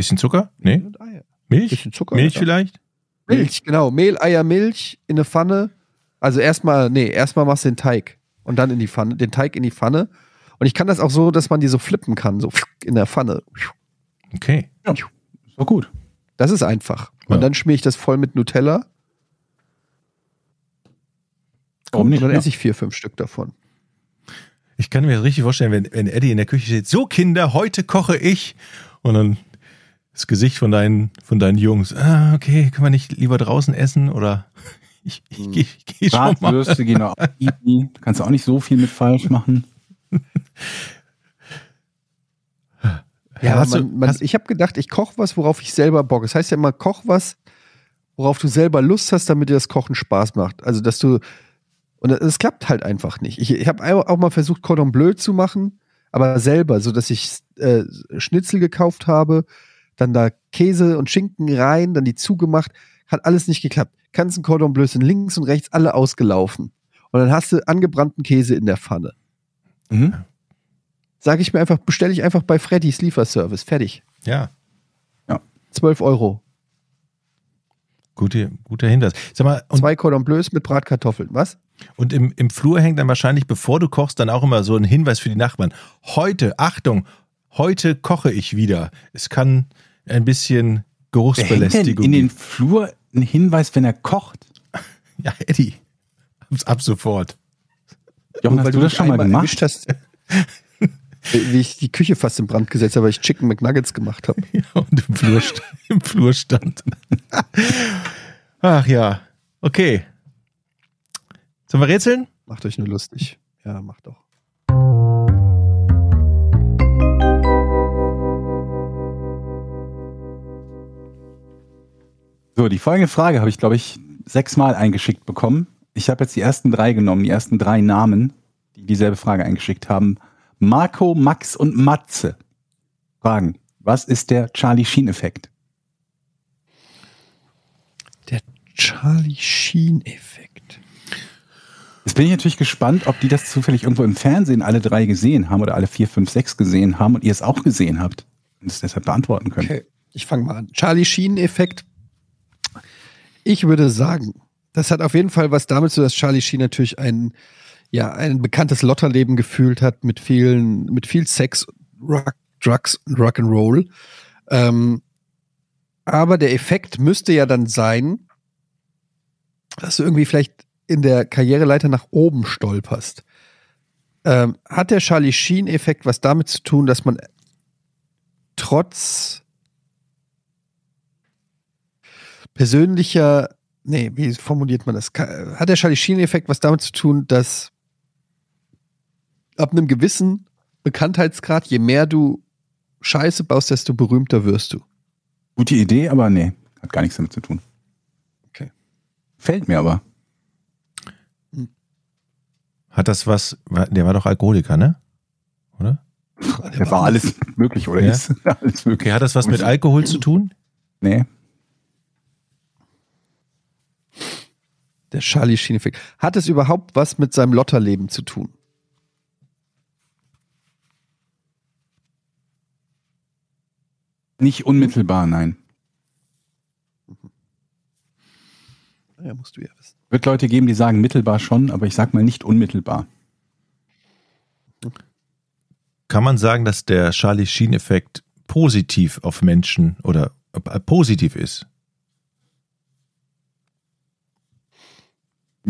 Bisschen Zucker? Nee, Mehl und Eier. Milch? Bisschen Zucker. Milch ja. vielleicht? Milch, genau. Mehl, Eier, Milch in eine Pfanne. Also erstmal, nee, erstmal machst du den Teig und dann in die Pfanne, den Teig in die Pfanne. Und ich kann das auch so, dass man die so flippen kann, so in der Pfanne. Okay. Ist doch gut. Das ist einfach. Und Ja. dann schmier ich das voll mit Nutella Warum nicht? und dann Ja. esse ich vier, fünf Stück davon. Ich kann mir das richtig vorstellen, wenn, wenn Eddie in der Küche steht, so Kinder, heute koche ich. Und dann das Gesicht von deinen, von deinen Jungs. Ah, okay, können wir nicht lieber draußen essen? Oder ich, ich, geh- ich gehe schon mal. Bratwürste gehen auch easy. Kannst du auch nicht so viel mit falsch machen. Ja, hast du- man, man, hast- ich habe gedacht, ich koche was, worauf ich selber Bock. Das heißt ja immer, koch was, worauf du selber Lust hast, damit dir das Kochen Spaß macht. Also, dass du. Und es klappt halt einfach nicht. Ich, ich habe auch mal versucht, Cordon Bleu zu machen, aber selber, so dass ich äh, Schnitzel gekauft habe, dann da Käse und Schinken rein, dann die zugemacht. Hat alles nicht geklappt. Ganzen Cordon Bleus sind links und rechts alle ausgelaufen. Und dann hast du angebrannten Käse in der Pfanne. Mhm. Sage ich mir einfach, bestelle ich einfach bei Freddy's Lieferservice. Fertig. Ja, 12 Euro. gute, guter Hinweis. Sag mal, und, Zwei Cordon Bleus mit Bratkartoffeln. Was? und im, im Flur hängt dann wahrscheinlich, bevor du kochst, dann auch immer so ein Hinweis für die Nachbarn. Heute, Achtung, heute koche ich wieder. Es kann ein bisschen Wer hängt denn Geruchsbelästigung in den. Flur einen Hinweis, wenn er kocht? Ja, Eddie. Ab, ab sofort. Jochen, hast Weil du das schon mal gemacht? hast. Wie ich die Küche fast in Brand gesetzt habe, weil ich Chicken McNuggets gemacht habe. Ja, und im Flur, im Flur stand. Ach ja, okay. Sollen wir rätseln? Macht euch nur lustig. Ja, macht doch. So, die folgende Frage habe ich, glaube ich, sechsmal eingeschickt bekommen. Ich habe jetzt die ersten drei genommen, die ersten drei Namen, die dieselbe Frage eingeschickt haben. Marco, Max und Matze fragen, was ist der Charlie Sheen-Effekt? Der Charlie Sheen-Effekt. Jetzt bin ich natürlich gespannt, ob die das zufällig irgendwo im Fernsehen alle drei gesehen haben oder alle vier, fünf, sechs gesehen haben und ihr es auch gesehen habt und es deshalb beantworten könnt. Okay, ich fange mal an. Charlie Sheen-Effekt. Ich würde sagen, das hat auf jeden Fall was damit zu tun, dass Charlie Sheen natürlich ein, ja, ein bekanntes Lotterleben gefühlt hat mit vielen, mit viel Sex, Rock, Drugs und Rock'n'Roll. Ähm, aber der Effekt müsste ja dann sein, dass du irgendwie vielleicht in der Karriereleiter nach oben stolperst. Ähm, hat der Charlie Sheen-Effekt was damit zu tun, dass man trotz persönlicher, nee, wie formuliert man das? Hat der Charlie Sheen-Effekt was damit zu tun, dass ab einem gewissen Bekanntheitsgrad, je mehr du Scheiße baust, desto berühmter wirst du? Gute Idee, aber nee, hat gar nichts damit zu tun. Okay. Fällt mir aber. Hat das was, der war doch Alkoholiker, ne? Oder? Der war alles möglich, oder? Ja. Ist alles möglich. Okay, hat das was mit Alkohol zu tun? Nee. Der Charlie Sheen-Effekt. Hat es überhaupt was mit seinem Lotterleben zu tun? Nicht unmittelbar, nein. Ja, musst du ja wissen. Wird Leute geben, die sagen mittelbar schon, aber ich sag mal nicht unmittelbar. Kann man sagen, dass der Charlie Sheen-Effekt positiv auf Menschen oder äh, positiv ist?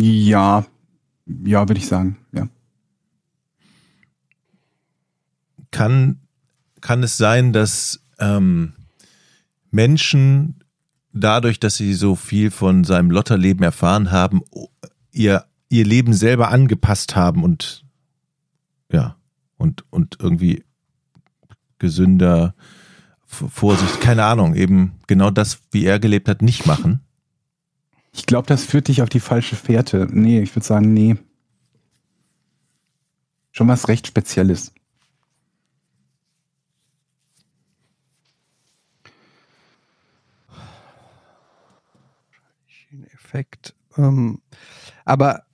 Ja, ja, würde ich sagen, ja. Kann, kann es sein, dass ähm, Menschen dadurch, dass sie so viel von seinem Lotterleben erfahren haben, ihr, ihr Leben selber angepasst haben und ja, und, und irgendwie gesünder, Vorsicht, keine Ahnung, eben genau das, wie er gelebt hat, nicht machen? Ich glaube, das führt dich auf die falsche Fährte. Nee, ich würde sagen, nee. Schon was recht Spezielles. Sheen-Effekt. Ähm, aber,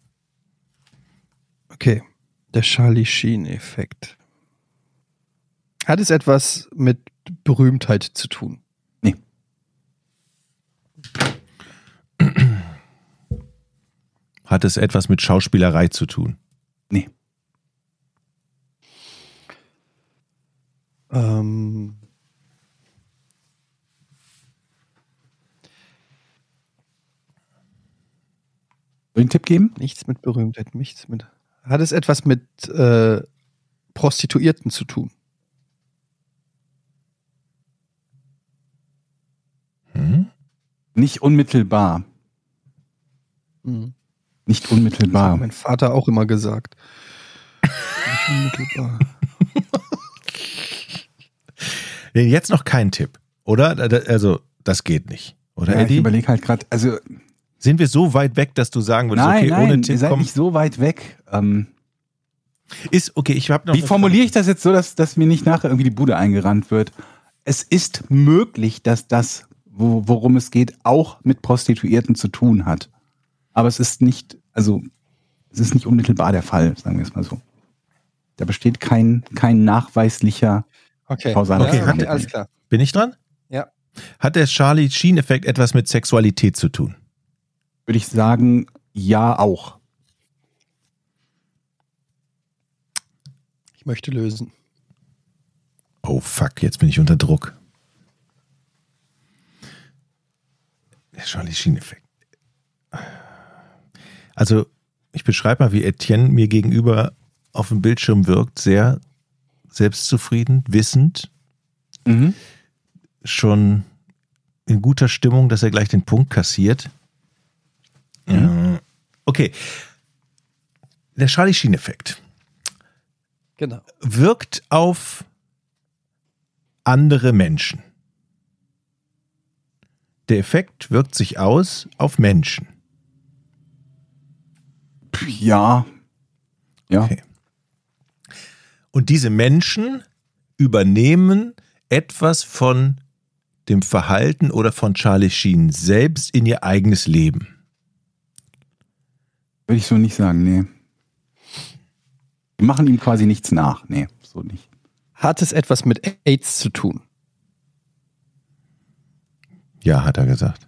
okay, der Charlie Sheen-Effekt. Hat es etwas mit Berühmtheit zu tun? Hat es etwas mit Schauspielerei zu tun? Nee. Ähm, Soll ich einen Tipp geben? nichts mit Berühmtheit, nichts mit. Hat es etwas mit äh, Prostituierten zu tun? Hm? Nicht unmittelbar. Mhm. Nicht Das hat unmittelbar. mein Vater auch immer gesagt. Nicht unmittelbar. Jetzt noch kein Tipp, oder? Also, das geht nicht. Oder, Ja, ich überlege halt gerade, also Sind wir so weit weg, dass du sagen würdest, nein, okay, nein, ohne ihr Tipp seid kommen? nicht so weit weg. Ähm, Ist, okay, ich habe noch. wie formuliere ich das jetzt so, dass, dass mir nicht nachher irgendwie die Bude eingerannt wird? Es ist möglich, dass das, wo, worum es geht, auch mit Prostituierten zu tun hat. Aber es ist nicht, also es ist nicht unmittelbar der Fall, sagen wir es mal so. Da besteht kein, kein nachweislicher Okay, Kausaler Okay, hat- alles klar. Bin ich dran? Ja. Hat der Charlie Sheen-Effekt etwas mit Sexualität zu tun? würde ich sagen, ja auch. Ich möchte lösen. Oh fuck, jetzt bin ich unter Druck. Der Charlie Sheen-Effekt. Also, ich beschreibe mal, wie Etienne mir gegenüber auf dem Bildschirm wirkt. Sehr selbstzufrieden, wissend, Mhm. schon in guter Stimmung, dass er gleich den Punkt kassiert. Äh, Okay. Der Charlie Sheen-Effekt Genau. wirkt auf andere Menschen. Der Effekt wirkt sich aus auf Menschen. Ja. Ja. Okay. Und diese Menschen übernehmen etwas von dem Verhalten oder von Charlie Sheen selbst in ihr eigenes Leben. Würde ich so nicht sagen, nee. Die machen ihm quasi nichts nach. Nee, so nicht. Hat es etwas mit AIDS zu tun? Ja, hat er gesagt.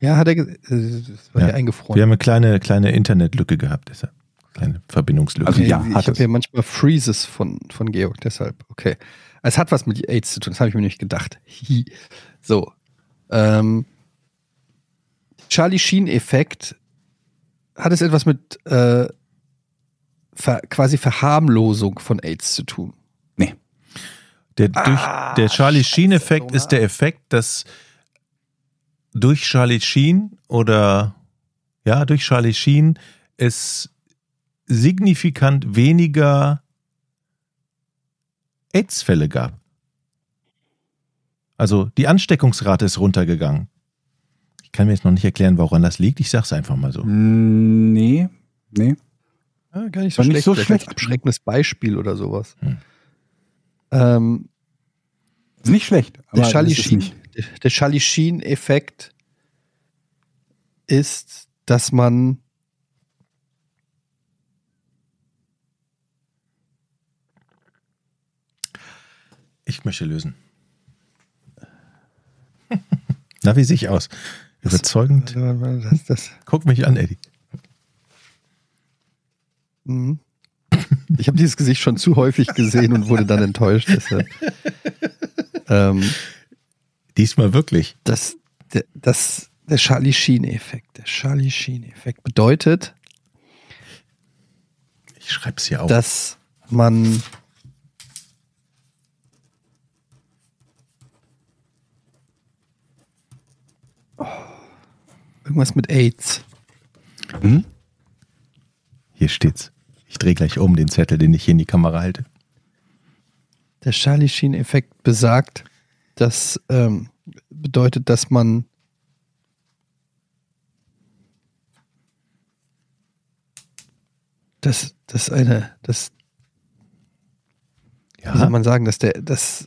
Ja, hat er äh, das war Ja. ja eingefroren. Wir haben eine kleine, kleine Internetlücke gehabt, deshalb. Kleine Verbindungslücke. Also ja, ich habe hier manchmal Freezes von, von Georg, deshalb, okay. Es hat was mit AIDS zu tun, das habe ich mir nicht gedacht. Hi. So. Ähm, Charlie Sheen-Effekt, hat es etwas mit äh, ver, quasi Verharmlosung von AIDS zu tun? Nee. Der, durch, der Charlie Sheen-Effekt ist der Effekt, dass durch Charlie Sheen oder ja, durch Charlie Sheen es signifikant weniger AIDS-Fälle gab. Also die Ansteckungsrate ist runtergegangen. Ich kann mir jetzt noch nicht erklären, woran das liegt. Ich sag's einfach mal so. Mm, Nee. Nee. Ja, gar nicht War nicht so schlecht. abschreckendes Beispiel oder sowas. Hm. Ähm, nicht schlecht. Aber der Charlie Sheen, nicht. Der, Sheen-Effekt ist, dass man Ich möchte lösen. Na, wie sehe ich aus? Überzeugend. das, das, Guck mich an, Eddie. Mhm. Ich habe dieses Gesicht schon zu häufig gesehen und wurde dann enttäuscht. Ähm, Diesmal wirklich. das, der, das, der Charlie Sheen-Effekt. Der Charlie Sheen-Effekt bedeutet, Ich schreib's hier auf. dass man Oh, irgendwas mit AIDS. Hm? Hier steht's. Ich drehe gleich um den Zettel, den ich hier in die Kamera halte. Der Charlie Sheen-Effekt besagt, das ähm, bedeutet, dass man dass das eine, das, wie soll Ja, man sagen, dass der, dass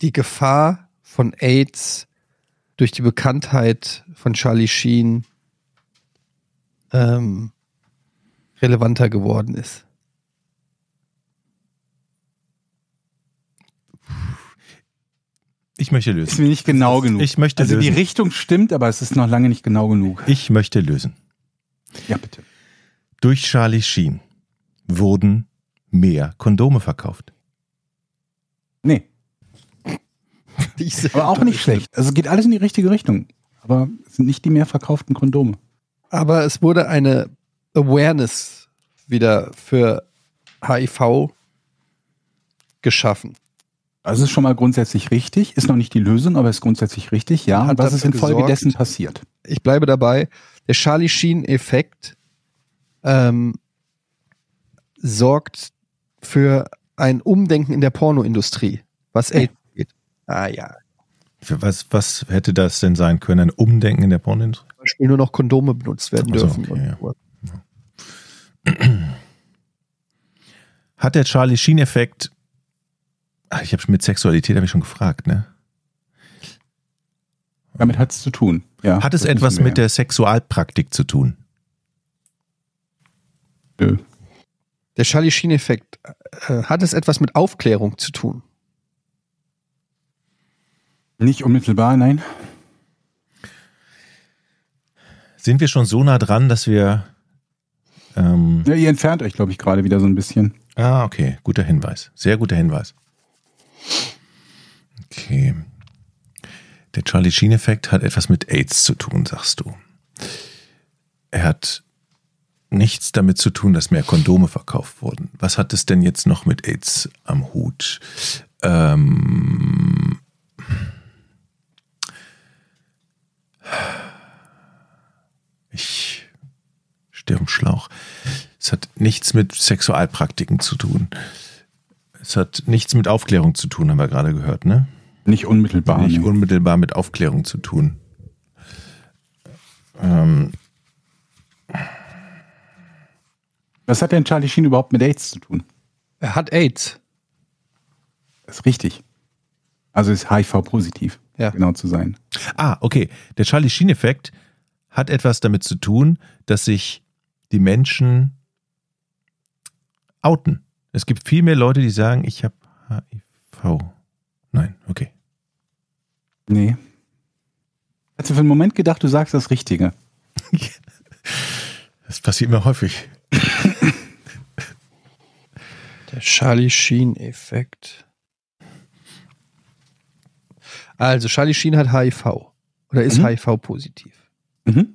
die Gefahr von AIDS durch die Bekanntheit von Charlie Sheen ähm, relevanter geworden ist. Ich möchte Ist lösen. mir nicht genau genug. Ich möchte also die lösen. Richtung stimmt, aber es ist noch lange nicht genau genug. Ich möchte lösen. Ja, bitte. Durch Charlie Sheen wurden mehr Kondome verkauft. Nee, aber auch nicht schlecht. Also es geht alles in die richtige Richtung. Aber es sind nicht die mehr verkauften Kondome. Aber es wurde eine Awareness wieder für HIV geschaffen. Also es ist schon mal grundsätzlich richtig, ist noch nicht die Lösung, aber ist grundsätzlich richtig, ja. Und was ist dafür infolge gesorgt- dessen passiert? Ich bleibe dabei. Der Charlie Sheen-Effekt ähm, sorgt für ein Umdenken in der Pornoindustrie, was AIDS geht. Ah ja. Für Was, was hätte das denn sein können? Ein Umdenken in der Pornoindustrie? Zum Beispiel nur noch Kondome benutzt werden Ach so, dürfen. okay, und, Hat der Charlie Sheen-Effekt, ich habe mit Sexualität habe ich schon gefragt, ne? Damit hat es zu tun. Ja, Hat es etwas mit der Sexualpraktik zu tun? Nö. Der Charlie Sheen-Effekt, äh, hat es etwas mit Aufklärung zu tun? Nicht unmittelbar, nein. Sind wir schon so nah dran, dass wir. Ähm, Ja, ihr entfernt euch, glaube ich, gerade wieder so ein bisschen. ah, okay, guter Hinweis. Sehr guter Hinweis. Okay. Der Charlie Sheen-Effekt hat etwas mit AIDS zu tun, sagst du. Er hat nichts damit zu tun, dass mehr Kondome verkauft wurden. Was hat es denn jetzt noch mit AIDS am Hut? Ähm, ich stehe im Schlauch. Es hat nichts mit Sexualpraktiken zu tun. Es hat nichts mit Aufklärung zu tun, haben wir gerade gehört, ne? Nicht unmittelbar. Nicht nee. unmittelbar mit Aufklärung zu tun. Ähm, Was hat denn Charlie Sheen überhaupt mit AIDS zu tun? Er hat AIDS. Das ist richtig. Also ist HIV-positiv, Ja. genau zu sein. ah, okay. Der Charlie Sheen-Effekt hat etwas damit zu tun, dass sich die Menschen outen. Es gibt viel mehr Leute, die sagen, ich habe HIV. Nein, okay. Nee. Hast du für einen Moment gedacht, du sagst das Richtige? Das passiert mir häufig. Der Charlie Sheen-Effekt. Also, Charlie Sheen hat HIV. Oder ist Mhm. HIV-positiv. Mhm.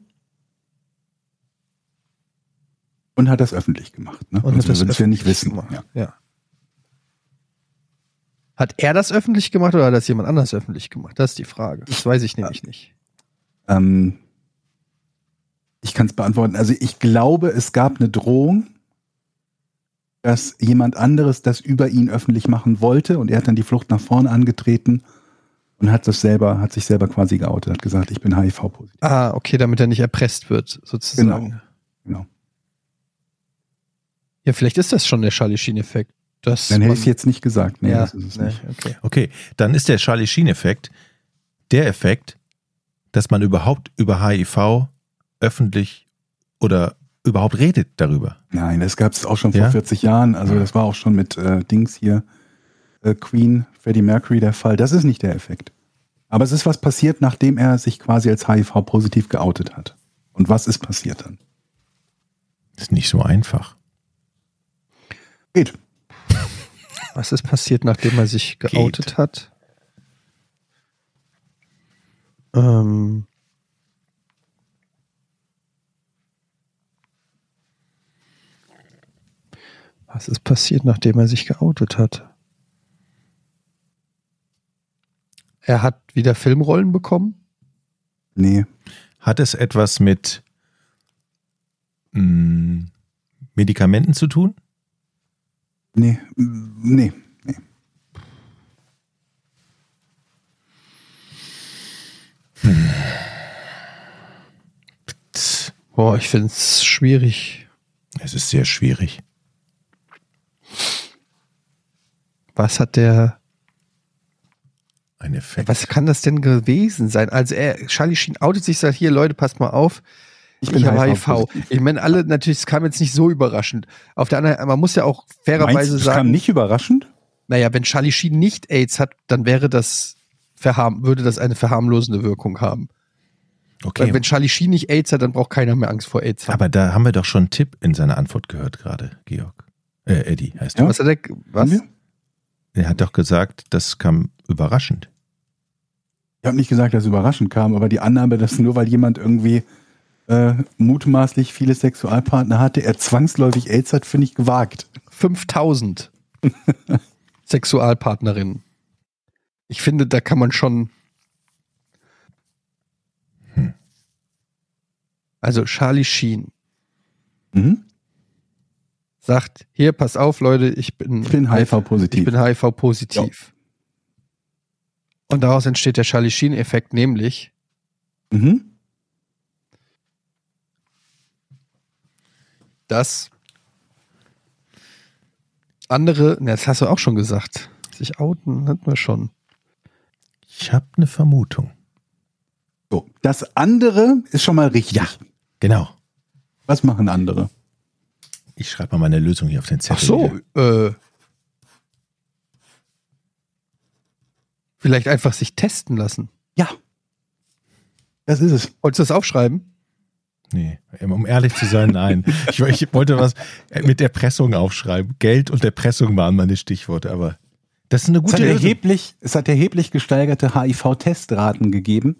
Und hat das öffentlich gemacht. Ne? Und Sonst hat das würden wir nicht wissen. Ja. Ja. Hat er das öffentlich gemacht oder hat das jemand anders öffentlich gemacht? Das ist die Frage. Das weiß ich nämlich nicht. Ähm, ich kann es beantworten. Also ich glaube, es gab eine Drohung, dass jemand anderes das über ihn öffentlich machen wollte und er hat dann die Flucht nach vorne angetreten und hat das selber, hat sich selber quasi geoutet, hat gesagt, ich bin HIV-positiv. Ah, okay, damit er nicht erpresst wird, sozusagen. Genau. Genau. Ja, vielleicht ist das schon der Charlie Sheen-Effekt. Das Dann hätte man- ich jetzt nicht gesagt. Nee, ja, das ist es nee, nicht. okay. Okay, dann ist der Charlie Sheen-Effekt der Effekt, dass man überhaupt über HIV öffentlich oder überhaupt redet darüber. Nein, das gab es auch schon vor Ja? 40 Jahren. Also das war auch schon mit äh, Dings hier, äh, Queen, Freddie Mercury der Fall. Das ist nicht der Effekt. Aber es ist was passiert, nachdem er sich quasi als HIV-positiv geoutet hat. Und was ist passiert dann? Ist nicht so einfach. Geht. Was ist passiert, nachdem er sich geoutet Geht. hat? Ähm, was ist passiert, nachdem er sich geoutet hat? Er hat wieder Filmrollen bekommen? Nee. Hat es etwas mit mh, Medikamenten zu tun? Nee. Nee. Nee. Boah, ich finde es schwierig. Es ist sehr schwierig. Was hat der, Ein Effekt. was kann das denn gewesen sein? Also er, Charlie Sheen outet sich, sagt, hier Leute, passt mal auf. Ich, bin habe HIV. HIV-positiv. Ich meine, alle natürlich, es kam jetzt nicht so überraschend. Auf der anderen, man muss ja auch Meinst fairerweise du, das kam sagen, nicht überraschend? naja, wenn Charlie Sheen nicht AIDS hat, dann wäre das verharm, würde das eine verharmlosende Wirkung haben. Okay. Weil wenn Charlie Sheen nicht AIDS hat, dann braucht keiner mehr Angst vor AIDS haben. Aber da haben wir doch schon einen Tipp in seiner Antwort gehört gerade, Georg. Äh, Eddie heißt er. was hat er, was? Er hat doch gesagt, das kam überraschend. Ich habe nicht gesagt, dass es überraschend kam, aber die Annahme, dass nur weil jemand irgendwie äh, mutmaßlich viele Sexualpartner hatte, er zwangsläufig AIDS hat, finde ich gewagt. 5000 Sexualpartnerinnen. Ich finde, da kann man schon. Also Charlie Sheen Mhm. sagt, hier, pass auf, Leute, ich bin, Ich bin HIV-positiv. Ich bin HIV-positiv. Und daraus entsteht der Charlie Sheen-Effekt, nämlich, Mhm. Dass andere, na, das hast du auch schon gesagt, sich outen, hatten wir schon. Ich habe eine Vermutung. So, das andere ist schon mal richtig. Ja. Genau. Was machen andere? Ich schreibe mal meine Lösung hier auf den Zettel. Ach so, äh, vielleicht einfach sich testen lassen. Ja. Das ist es. Wolltest du das aufschreiben? Nee, um ehrlich zu sein, nein. Ich, ich wollte was mit Erpressung aufschreiben. Geld und Erpressung waren meine Stichworte, aber das ist eine Es gute hat, Lösung. erheblich, es hat erheblich gesteigerte HIV-Testraten gegeben.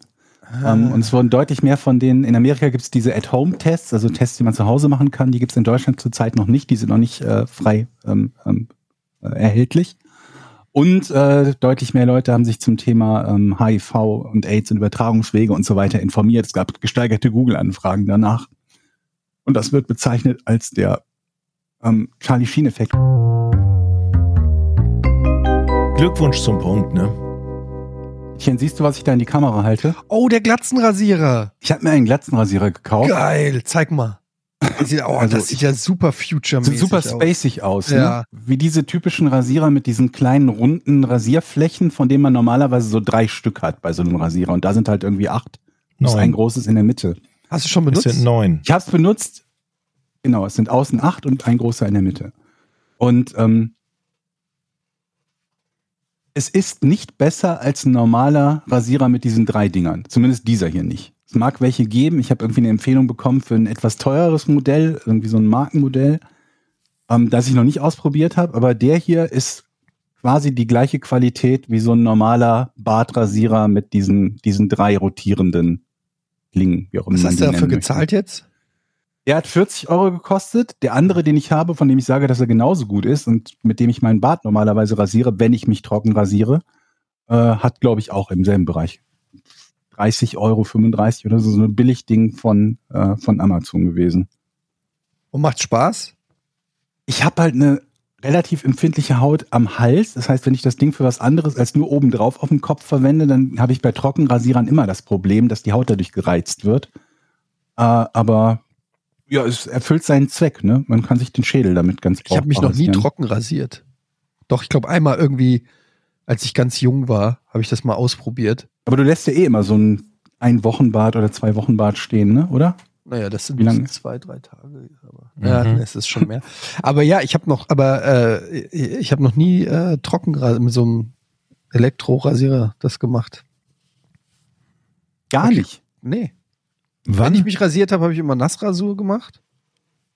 Ähm, und es wurden deutlich mehr von denen. In Amerika gibt es diese At-Home-Tests, also Tests, die man zu Hause machen kann. Die gibt es in Deutschland zurzeit noch nicht. Die sind noch nicht äh, frei ähm, ähm, äh, erhältlich. Und äh, deutlich mehr Leute haben sich zum Thema ähm, HIV und AIDS und Übertragungswege und so weiter informiert. Es gab gesteigerte Google-Anfragen danach. Und das wird bezeichnet als der ähm, Charlie Sheen-Effekt. Glückwunsch zum Punkt, ne? Tchen, siehst du, was ich da in die Kamera halte? Oh, der Glatzenrasierer. Ich habe mir einen Glatzenrasierer gekauft. Geil, zeig mal. Das sieht, oh, Also das sieht ja super future Sieht super spacig aus. Ja. Ne? Wie diese typischen Rasierer mit diesen kleinen runden Rasierflächen, von denen man normalerweise so drei Stück hat bei so einem Rasierer. Und da sind halt irgendwie acht. Das ist Neun. ein großes in der Mitte. Hast du schon Es benutzt? sind neun. Ich habe es benutzt. Genau, es sind außen acht und ein großer in der Mitte. Und ähm, es ist nicht besser als ein normaler Rasierer mit diesen drei Dingern. Zumindest dieser hier nicht. Mag welche geben. Ich habe irgendwie eine Empfehlung bekommen für ein etwas teureres Modell, irgendwie so ein Markenmodell, ähm, das ich noch nicht ausprobiert habe. Aber der hier ist quasi die gleiche Qualität wie so ein normaler Bartrasierer mit diesen, diesen drei rotierenden Klingen. Wie auch immer Was hast du dafür möchte. gezahlt jetzt? Der hat 40 Euro gekostet. Der andere, den ich habe, von dem ich sage, dass er genauso gut ist und mit dem ich meinen Bart normalerweise rasiere, wenn ich mich trocken rasiere, äh, hat, glaube ich, auch im selben Bereich 30 Euro, 35 oder so, so ein Billigding von, äh, von Amazon gewesen. Und macht Spaß? Ich habe halt eine relativ empfindliche Haut am Hals. Das heißt, wenn ich das Ding für was anderes als nur oben drauf auf dem Kopf verwende, dann habe ich bei Trockenrasierern immer das Problem, dass die Haut dadurch gereizt wird. Äh, aber ja, es erfüllt seinen Zweck. Ne? Man kann sich den Schädel damit ganz Ich habe mich noch nie trocken rasiert. Doch, ich glaube einmal irgendwie, als ich ganz jung war, habe ich das mal ausprobiert. Aber du lässt ja eh immer so ein ein Wochenbad oder zwei Wochenbad stehen, ne? oder? Naja, das sind Wie lange? zwei, drei Tage. Aber, Ja, Mhm. es ist schon mehr. aber ja, ich habe noch, aber äh, ich habe noch nie äh, trocken gra- mit so einem Elektrorasierer das gemacht. Gar Okay. nicht. Nee. Wenn Wann? ich mich rasiert habe, habe ich immer Nassrasur gemacht.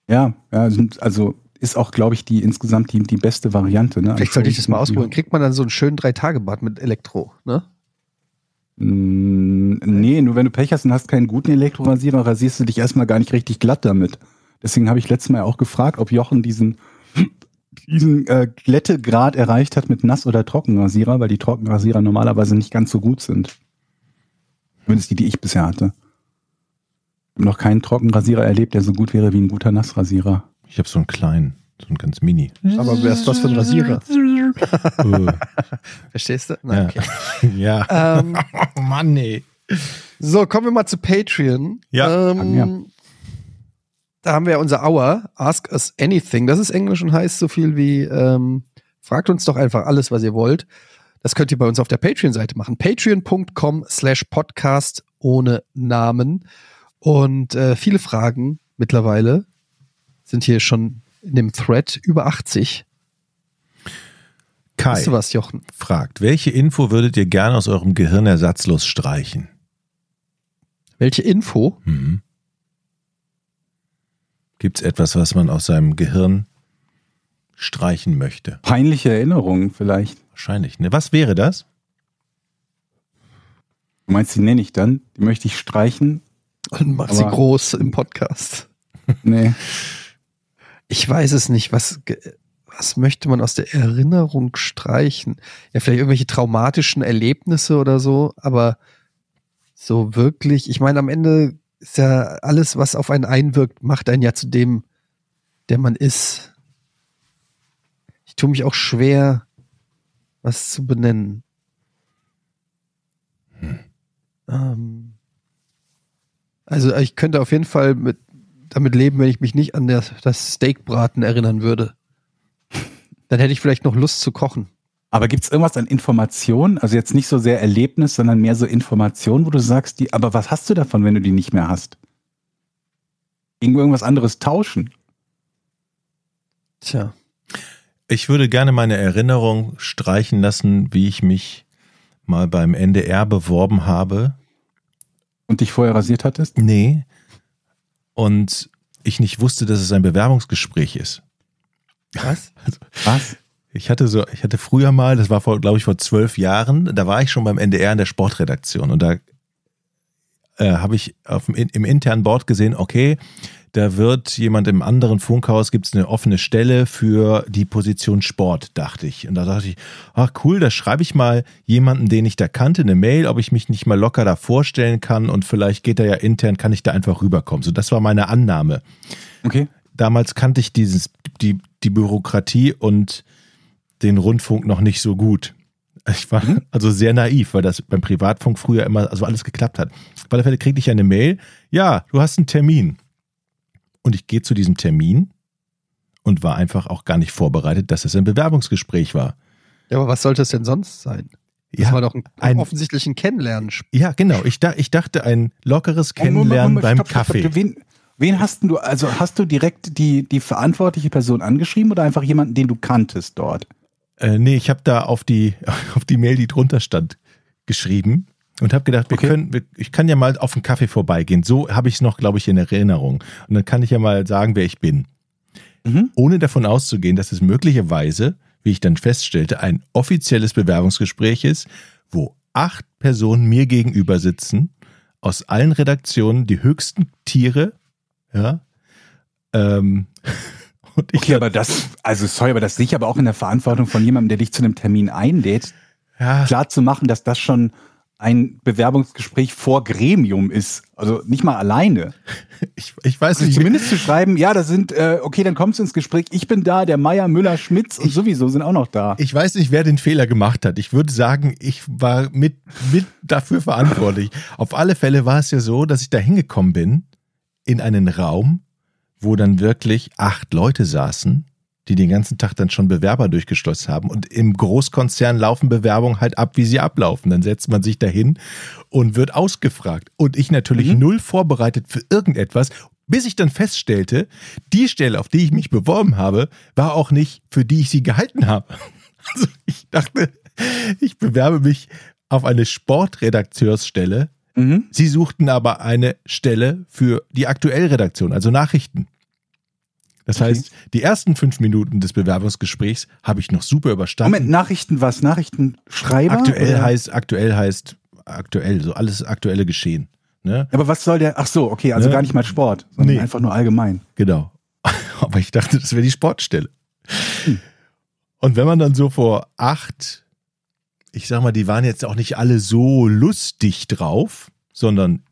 Ja, ja also ist auch, glaube ich, die insgesamt die, die beste Variante. Ne? Vielleicht sollte ich das mal ausprobieren. Kriegt man dann so einen schönen Drei-Tage-Bad mit Elektro, ne? Mm, Nee, nur wenn du Pech hast und hast keinen guten Elektrorasierer, rasierst du dich erstmal gar nicht richtig glatt damit. Deswegen habe ich letztes Mal auch gefragt, ob Jochen diesen, diesen äh, Glättegrad erreicht hat mit Nass- oder Trockenrasierer, weil die Trockenrasierer normalerweise nicht ganz so gut sind. Zumindest die, die ich bisher hatte. Ich habe noch keinen Trockenrasierer erlebt, der so gut wäre wie ein guter Nassrasierer. Ich habe so einen kleinen, so einen ganz mini. Aber wer ist das für ein Rasierer? Verstehst du? ja. Nein, okay. ja. ähm, Oh Mann, nee. so, kommen wir mal zu Patreon. Ja. Ähm, Ja. Da haben wir unser Hour, Ask Us Anything. Das ist Englisch und heißt so viel wie, ähm, fragt uns doch einfach alles, was ihr wollt. Das könnt ihr bei uns auf der Patreon-Seite machen. Patreon.com slash Podcast ohne Namen. Und äh, viele Fragen mittlerweile sind hier schon in dem Thread über 80. Kai Weißt du was, Jochen? fragt, welche Info würdet ihr gerne aus eurem Gehirn ersatzlos streichen? Welche Info? Mhm. Gibt es etwas, was man aus seinem Gehirn streichen möchte? Peinliche Erinnerungen vielleicht. Wahrscheinlich. Ne? Was wäre das? Du meinst, die nenne ich dann? Die möchte ich streichen? Und mach sie groß im Podcast. Nee. Ich weiß es nicht. Was, was möchte man aus der Erinnerung streichen? Ja, vielleicht irgendwelche traumatischen Erlebnisse oder so, aber so wirklich, ich meine, am Ende ist ja alles, was auf einen einwirkt, macht einen ja zu dem, der man ist. Ich tue mich auch schwer, was zu benennen. Ähm, also ich könnte auf jeden Fall mit, damit leben, wenn ich mich nicht an das, das Steakbraten erinnern würde. Dann hätte ich vielleicht noch Lust zu kochen. Aber gibt es irgendwas an Informationen? Also jetzt nicht so sehr Erlebnis, sondern mehr so Informationen, wo du sagst, die, aber was hast du davon, wenn du die nicht mehr hast? Gegen irgendwas anderes tauschen? Tja. Ich würde gerne meine Erinnerung streichen lassen, wie ich mich mal beim NDR beworben habe. Und dich vorher rasiert hattest? Nee. Und ich nicht wusste, dass es ein Bewerbungsgespräch ist. Was? Was? Ich hatte so, ich hatte früher mal, das war vor, glaube ich, vor zwölf Jahren, da war ich schon beim NDR in der Sportredaktion und da äh, habe ich auf im internen Board gesehen, okay, da wird jemand im anderen Funkhaus, gibt es eine offene Stelle für die Position Sport, dachte ich. Und da dachte ich, ach cool, da schreibe ich mal jemanden, den ich da kannte, eine Mail, ob ich mich nicht mal locker da vorstellen kann und vielleicht geht er ja intern, kann ich da einfach rüberkommen. So, das war meine Annahme Okay. damals kannte ich dieses, die, die Bürokratie und den Rundfunk noch nicht so gut. Ich war also sehr naiv, weil das beim Privatfunk früher immer also alles geklappt hat. Auf alle Fälle kriegte ich eine Mail, ja, du hast einen Termin. Und ich gehe zu diesem Termin und war einfach auch gar nicht vorbereitet, dass es ein Bewerbungsgespräch war. Ja, aber was sollte es denn sonst sein? Das Ja, war doch ein, ein- offensichtlich ein Kennenlernen. ja genau. Ich, da, ich dachte, ein lockeres Moment, Kennenlernen Moment, beim stopp, stopp, Kaffee. stopp. Wen, wen hast denn du, also hast du direkt die, die verantwortliche Person angeschrieben oder einfach jemanden, den du kanntest dort? Äh, nee, ich habe da auf die, auf die Mail, die drunter stand, geschrieben und habe gedacht, wir Okay. können, wir, ich kann ja mal auf einen Kaffee vorbeigehen. So habe ich es noch, glaube ich, in Erinnerung. Und dann kann ich ja mal sagen, wer ich bin. Mhm. Ohne davon auszugehen, dass es möglicherweise, wie ich dann feststellte, ein offizielles Bewerbungsgespräch ist, wo acht Personen mir gegenüber sitzen, aus allen Redaktionen, die höchsten Tiere, ja. Ähm, und ich Okay, aber das, also sorry, aber das sehe ich aber auch in der Verantwortung von jemandem, der dich zu einem Termin einlädt, ja, klar zu machen, dass das schon ein Bewerbungsgespräch vor Gremium ist. Also nicht mal alleine. ich, ich weiß Also nicht, zumindest zu schreiben, ja, da sind, äh, okay, dann kommst du ins Gespräch, ich bin da, der Meier, Müller, Schmitz und sowieso sind auch noch da. Ich weiß nicht, wer den Fehler gemacht hat. Ich würde sagen, ich war mit, mit dafür verantwortlich. Auf alle Fälle war es ja so, dass ich da hingekommen bin in einen Raum, wo dann wirklich acht Leute saßen, die den ganzen Tag dann schon Bewerber durchgeschlossen haben. Und im Großkonzern laufen Bewerbungen halt ab, wie sie ablaufen. Dann setzt man sich dahin und wird ausgefragt. Und ich natürlich null vorbereitet für irgendetwas, bis ich dann feststellte, die Stelle, auf die ich mich beworben habe, war auch nicht, für die ich sie gehalten habe. Also ich dachte, ich bewerbe mich auf eine Sportredakteursstelle. Mhm. Sie suchten aber eine Stelle für die Aktuellredaktion, also Nachrichten. Das Okay. heißt, die ersten fünf Minuten des Bewerbungsgesprächs habe ich noch super überstanden. Moment, Nachrichten was? Nachrichtenschreiber? aktuell oder? heißt, aktuell heißt aktuell, so alles aktuelle Geschehen. Ne? Aber was soll der? Ach so, okay, also Ne? gar nicht mal Sport, sondern Nee. einfach nur allgemein. Genau. Aber ich dachte, das wäre die Sportstelle. Hm. Und wenn man dann so vor acht, ich sag mal, die waren jetzt auch nicht alle so lustig drauf, sondern,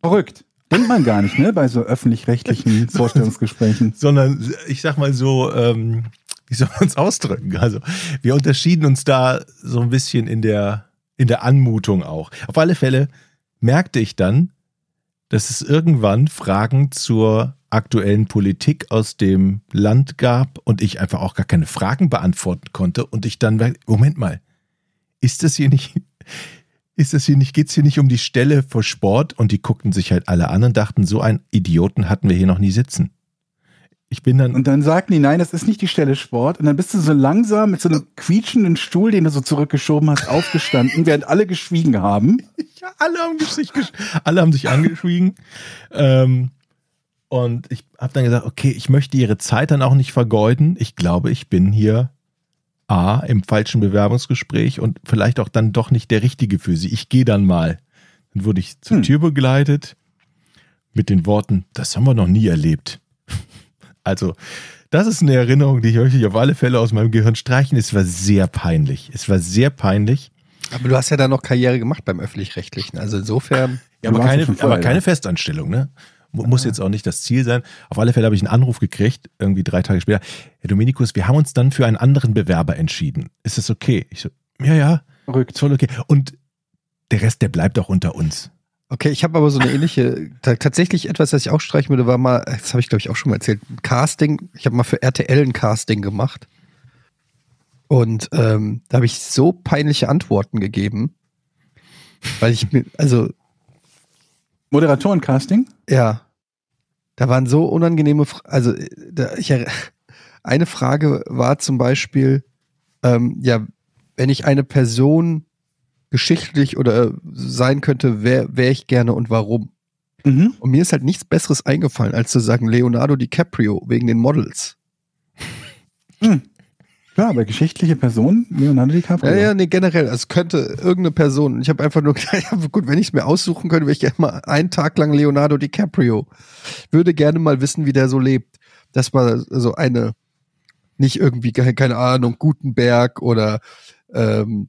Verrückt. Denkt man gar nicht, ne, bei so öffentlich-rechtlichen Vorstellungsgesprächen. sondern, ich sag mal so, ähm, wie soll man es ausdrücken? Also, wir unterschieden uns da so ein bisschen in der, in der Anmutung auch. Auf alle Fälle merkte ich dann, dass es irgendwann Fragen zur aktuellen Politik aus dem Land gab und ich einfach auch gar keine Fragen beantworten konnte und ich dann, Moment mal, ist das hier nicht, ist das hier nicht, geht's hier nicht um die Stelle vor Sport? Und die guckten sich halt alle an und dachten, so einen Idioten hatten wir hier noch nie sitzen. Ich bin dann. Und dann sagten die, nein, das ist nicht die Stelle Sport. Und dann bist du so langsam mit so einem quietschenden Stuhl, den du so zurückgeschoben hast, aufgestanden, während alle geschwiegen haben. Ja, alle haben sich, alle haben sich angeschwiegen. Ähm, und ich habe dann gesagt, okay, ich möchte ihre Zeit dann auch nicht vergeuden. Ich glaube, ich bin hier A im falschen Bewerbungsgespräch und vielleicht auch dann doch nicht der Richtige für sie. Ich gehe dann mal. Dann wurde ich zur Hm. Tür begleitet mit den Worten, das haben wir noch nie erlebt. Also, das ist eine Erinnerung, die ich möchte auf alle Fälle aus meinem Gehirn streichen. Es war sehr peinlich. Es war sehr peinlich. Aber du hast ja dann noch Karriere gemacht beim Öffentlich-Rechtlichen. Also insofern. Ja, aber keine, aber keine. Festanstellung, ne? Mu- Muss jetzt auch nicht das Ziel sein. Auf alle Fälle habe ich einen Anruf gekriegt, irgendwie drei Tage später. Herr Dominikus, wir haben uns dann für einen anderen Bewerber entschieden. Ist das okay? Ich so, ja, ja, Verrückt. voll okay. Und der Rest, der bleibt auch unter uns. Okay, ich habe aber so eine ähnliche, ta- tatsächlich etwas, was ich auch streichen würde, war mal, das habe ich glaube ich auch schon mal erzählt, ein Casting. Ich habe mal für RTL ein Casting gemacht. Und ähm, da habe ich so peinliche Antworten gegeben. Weil ich mir, also Moderatorencasting? Ja. Da waren so unangenehme, Fra also äh, da, ich, eine Frage war zum Beispiel, ähm, ja, wenn ich eine Person geschichtlich oder äh, sein könnte, wer wäre ich gerne und warum? Mhm. Und mir ist halt nichts Besseres eingefallen, als zu sagen Leonardo DiCaprio wegen den Models. Ja, aber geschichtliche Person, Leonardo DiCaprio. Ja, ja, nee, generell. Also es könnte irgendeine Person. Ich habe einfach nur gedacht, ja, gut, wenn ich es mir aussuchen könnte, wäre ich gerne mal einen Tag lang Leonardo DiCaprio. Würde gerne mal wissen, wie der so lebt. Das war so eine, nicht irgendwie, keine keine Ahnung, Gutenberg oder ähm,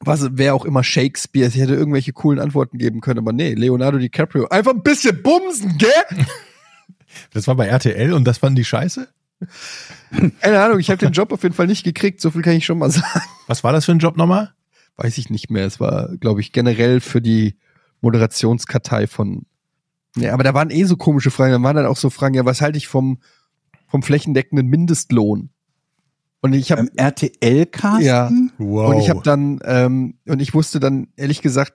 was, wer auch immer Shakespeare. Ich hätte irgendwelche coolen Antworten geben können, aber nee, Leonardo DiCaprio. Einfach ein bisschen bumsen, gell? Das war bei RTL und das fanden die scheiße? Keine Ahnung, ich habe den Job auf jeden Fall nicht gekriegt, so viel kann ich schon mal sagen. Was war das für ein Job nochmal? weiß ich nicht mehr. Es war, glaube ich, generell für die Moderationskartei von. Ja, aber da waren eh so komische Fragen. Da waren dann auch so Fragen, ja, was halte ich vom, vom flächendeckenden Mindestlohn? Und ich habe Ähm, RTL-Casting? Ja. Wow. und ich habe dann ähm, und ich wusste dann ehrlich gesagt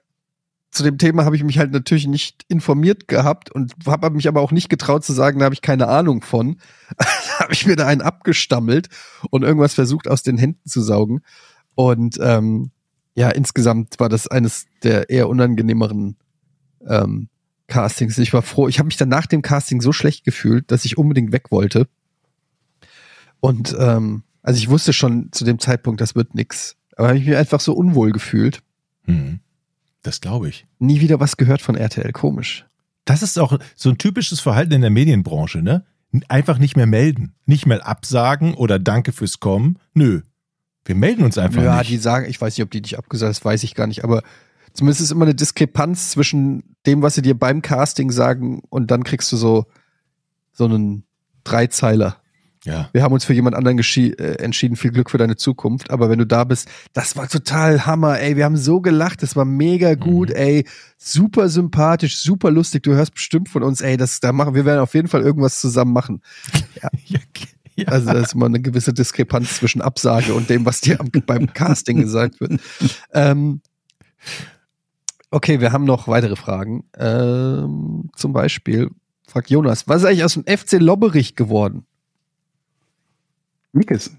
zu dem Thema habe ich mich halt natürlich nicht informiert gehabt und habe mich aber auch nicht getraut zu sagen, da habe ich keine Ahnung von. habe ich mir da einen abgestammelt und irgendwas versucht aus den Händen zu saugen. Und ähm, ja, insgesamt war das eines der eher unangenehmeren ähm, Castings. Ich war froh. Ich habe mich dann nach dem Casting so schlecht gefühlt, dass ich unbedingt weg wollte. Und ähm, also ich wusste schon zu dem Zeitpunkt, das wird nix. Aber habe ich mich einfach so unwohl gefühlt. Hm. Das glaube ich. Nie wieder was gehört von RTL. Komisch. Das ist auch so ein typisches Verhalten in der Medienbranche, ne? Einfach nicht mehr melden. Nicht mehr absagen oder danke fürs Kommen. Nö. Wir melden uns einfach ja, nicht. die sagen, ich weiß nicht, ob die dich abgesagt das weiß ich gar nicht, aber zumindest ist immer eine Diskrepanz zwischen dem, was sie dir beim Casting sagen und dann kriegst du so, so einen Dreizeiler. Ja. Wir haben uns für jemand anderen äh, entschieden, viel Glück für deine Zukunft, aber wenn du da bist, das war total Hammer, ey, wir haben so gelacht, das war mega gut, ey, super sympathisch, super lustig, du hörst bestimmt von uns, ey, das, da machen, wir werden auf jeden Fall irgendwas zusammen machen. ja, ja. Also da ist immer eine gewisse Diskrepanz zwischen Absage und dem, was dir beim Casting gesagt wird. Ähm, okay, wir haben noch weitere Fragen. Ähm, zum Beispiel fragt Jonas, was ist eigentlich aus dem FC Lobberich geworden? Mikes.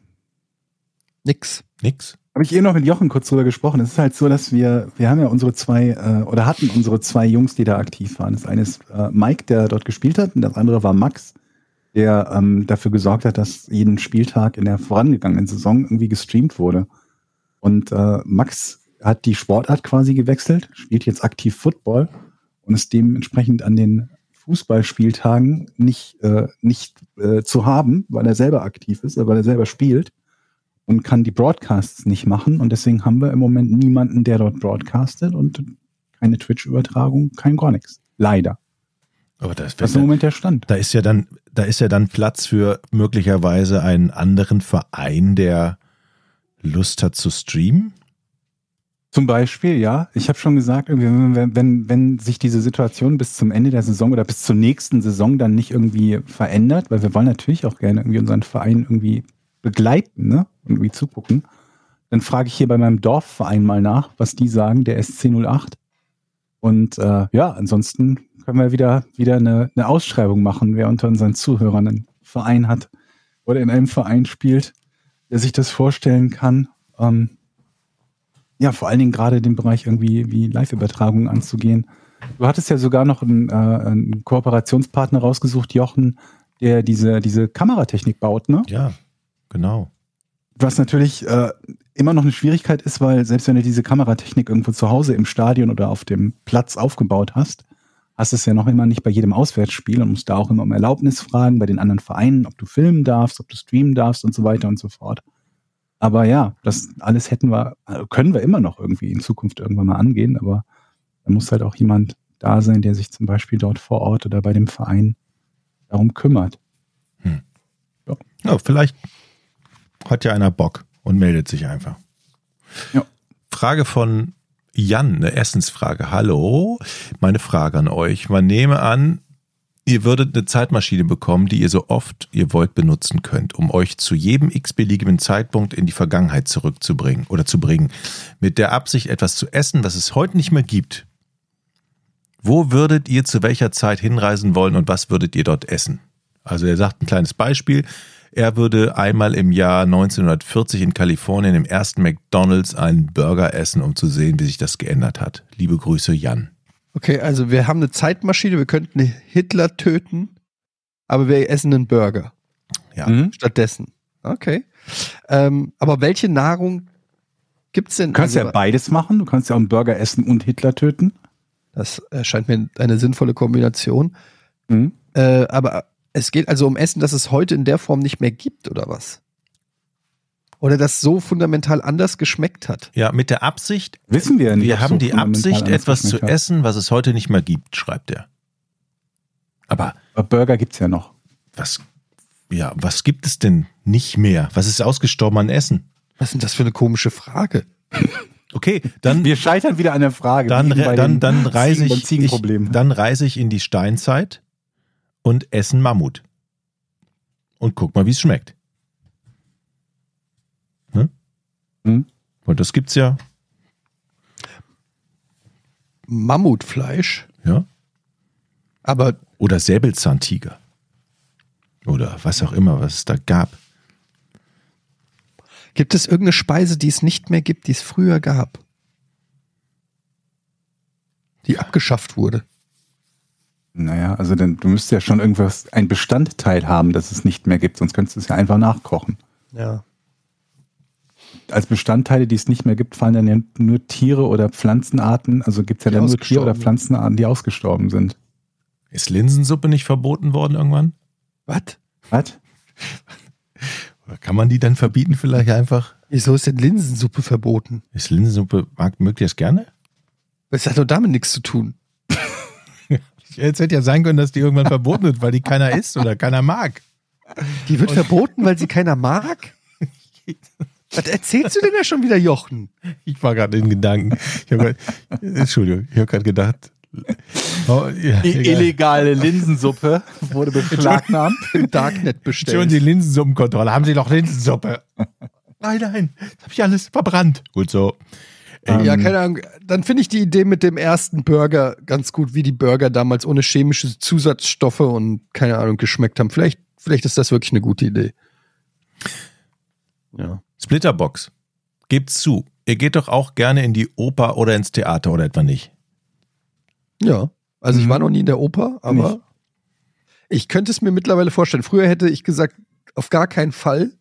Nix. Nix. Habe ich eh noch mit Jochen kurz drüber gesprochen. Es ist halt so, dass wir, wir haben ja unsere zwei, äh, oder hatten unsere zwei Jungs, die da aktiv waren. Das eine ist äh, Mike, der dort gespielt hat, und das andere war Max, der ähm, dafür gesorgt hat, dass jeden Spieltag in der vorangegangenen Saison irgendwie gestreamt wurde. Und äh, Max hat die Sportart quasi gewechselt, spielt jetzt aktiv Football und ist dementsprechend an den Fußballspieltagen nicht, äh, nicht äh, zu haben, weil er selber aktiv ist, äh, weil er selber spielt und kann die Broadcasts nicht machen. Und deswegen haben wir im Moment niemanden, der dort broadcastet und keine Twitch-Übertragung, kein gar nichts. Leider. Aber das, Das ist im Moment der Stand. da ist ja dann, da ist ja dann Platz für möglicherweise einen anderen Verein, der Lust hat zu streamen. Zum Beispiel, ja. Ich habe schon gesagt, wenn, wenn, wenn sich diese Situation bis zum Ende der Saison oder bis zur nächsten Saison dann nicht irgendwie verändert, weil wir wollen natürlich auch gerne irgendwie unseren Verein irgendwie begleiten, ne? Irgendwie zugucken, dann frage ich hier bei meinem Dorfverein mal nach, was die sagen, der SC08. Und äh, ja, ansonsten können wir wieder, wieder eine, eine Ausschreibung machen, wer unter unseren Zuhörern einen Verein hat oder in einem Verein spielt, der sich das vorstellen kann. Ähm, ja, vor allen Dingen gerade den Bereich irgendwie wie Live-Übertragungen anzugehen. Du hattest ja sogar noch einen, äh, einen Kooperationspartner rausgesucht, Jochen, der diese, diese Kameratechnik baut, ne? Ja, genau. Was natürlich äh, immer noch eine Schwierigkeit ist, weil selbst wenn du diese Kameratechnik irgendwo zu Hause im Stadion oder auf dem Platz aufgebaut hast, hast es ja noch immer nicht bei jedem Auswärtsspiel und musst da auch immer um Erlaubnis fragen bei den anderen Vereinen, ob du filmen darfst, ob du streamen darfst und so weiter und so fort. Aber ja, das alles hätten wir, also können wir immer noch irgendwie in Zukunft irgendwann mal angehen, aber da muss halt auch jemand da sein, der sich zum Beispiel dort vor Ort oder bei dem Verein darum kümmert. Ja, vielleicht hat ja einer Bock und meldet sich einfach. Ja. Frage von Jan, eine Essensfrage. Hallo, meine Frage an euch. Man nehme an, ihr würdet eine Zeitmaschine bekommen, die ihr so oft ihr wollt benutzen könnt, um euch zu jedem x-beliebigen Zeitpunkt in die Vergangenheit zurückzubringen oder zu bringen, mit der Absicht, etwas zu essen, was es heute nicht mehr gibt. Wo würdet ihr zu welcher Zeit hinreisen wollen und was würdet ihr dort essen? Also er sagt ein kleines Beispiel. Er würde einmal im Jahr 1940 in Kalifornien im ersten McDonald's einen Burger essen, um zu sehen, wie sich das geändert hat. Liebe Grüße, Jan. Okay, also wir haben eine Zeitmaschine, wir könnten Hitler töten, aber wir essen einen Burger Ja. Mhm. stattdessen. Okay. Ähm, aber welche Nahrung gibt's denn? Du kannst also, ja beides machen. Du kannst ja auch einen Burger essen und Hitler töten. Das erscheint mir eine sinnvolle Kombination. Mhm. Äh, aber es geht also um Essen, das es heute in der Form nicht mehr gibt, oder was? Oder das so fundamental anders geschmeckt hat. Ja, mit der Absicht, Wissen wir ja nicht. wir haben so die Absicht, etwas zu hat. essen, was es heute nicht mehr gibt, schreibt er. Aber Aber Burger gibt's ja noch. was, ja, was gibt es denn nicht mehr? Was ist ausgestorben an Essen? Was ist denn das für eine komische Frage? Okay, dann, Wir scheitern wieder an der Frage. dann, dann, dann reise ich, ich, dann reise ich in die Steinzeit und essen Mammut. Und guck mal, wie es schmeckt. Ne? Hm? Und das gibt's ja, Mammutfleisch, ja. aber Oder Säbelzahntiger. Oder was auch immer, was es da gab. gibt es irgendeine Speise, die es nicht mehr gibt, die es früher gab? Die abgeschafft wurde. Naja, also denn, du müsstest ja schon irgendwas, ein Bestandteil haben, das es nicht mehr gibt, sonst könntest du es ja einfach nachkochen. Ja. Als Bestandteile, die es nicht mehr gibt, fallen dann ja nur Tiere oder Pflanzenarten, also gibt es ja Die dann nur Tiere oder. Pflanzenarten, die ausgestorben sind. Ist Linsensuppe nicht verboten worden irgendwann? Was? Was? Oder kann man die dann verbieten vielleicht einfach? Wieso ist denn Linsensuppe verboten? Ist Linsensuppe, mag, mögt ihr das gerne? Das hat doch damit nichts zu tun. Jetzt hätte ja sein können, dass die irgendwann verboten wird, weil die keiner isst oder keiner mag. Die wird verboten, weil sie keiner mag? Was erzählst du denn da schon wieder, Jochen? Ich war gerade in Gedanken. Grad, Entschuldigung, ich habe gerade gedacht. Oh, ja, Die egal. illegale Linsensuppe wurde beschlagnahmt. Im Darknet Schon bestellt. die Linsensuppenkontrolle. Haben Sie noch Linsensuppe? Nein, nein, das habe ich alles verbrannt. Gut so. Ja, Ähm, keine Ahnung. Dann finde ich die Idee mit dem ersten Burger ganz gut, wie die Burger damals ohne chemische Zusatzstoffe und keine Ahnung geschmeckt haben. Vielleicht, vielleicht ist das wirklich eine gute Idee. Ja. Splitterbox. Gebt's zu. Ihr geht doch auch gerne in die Oper oder ins Theater oder etwa nicht? Ja. Also ich Mhm. war noch nie in der Oper, aber Nicht. ich könnte es mir mittlerweile vorstellen. Früher hätte ich gesagt, auf gar keinen Fall.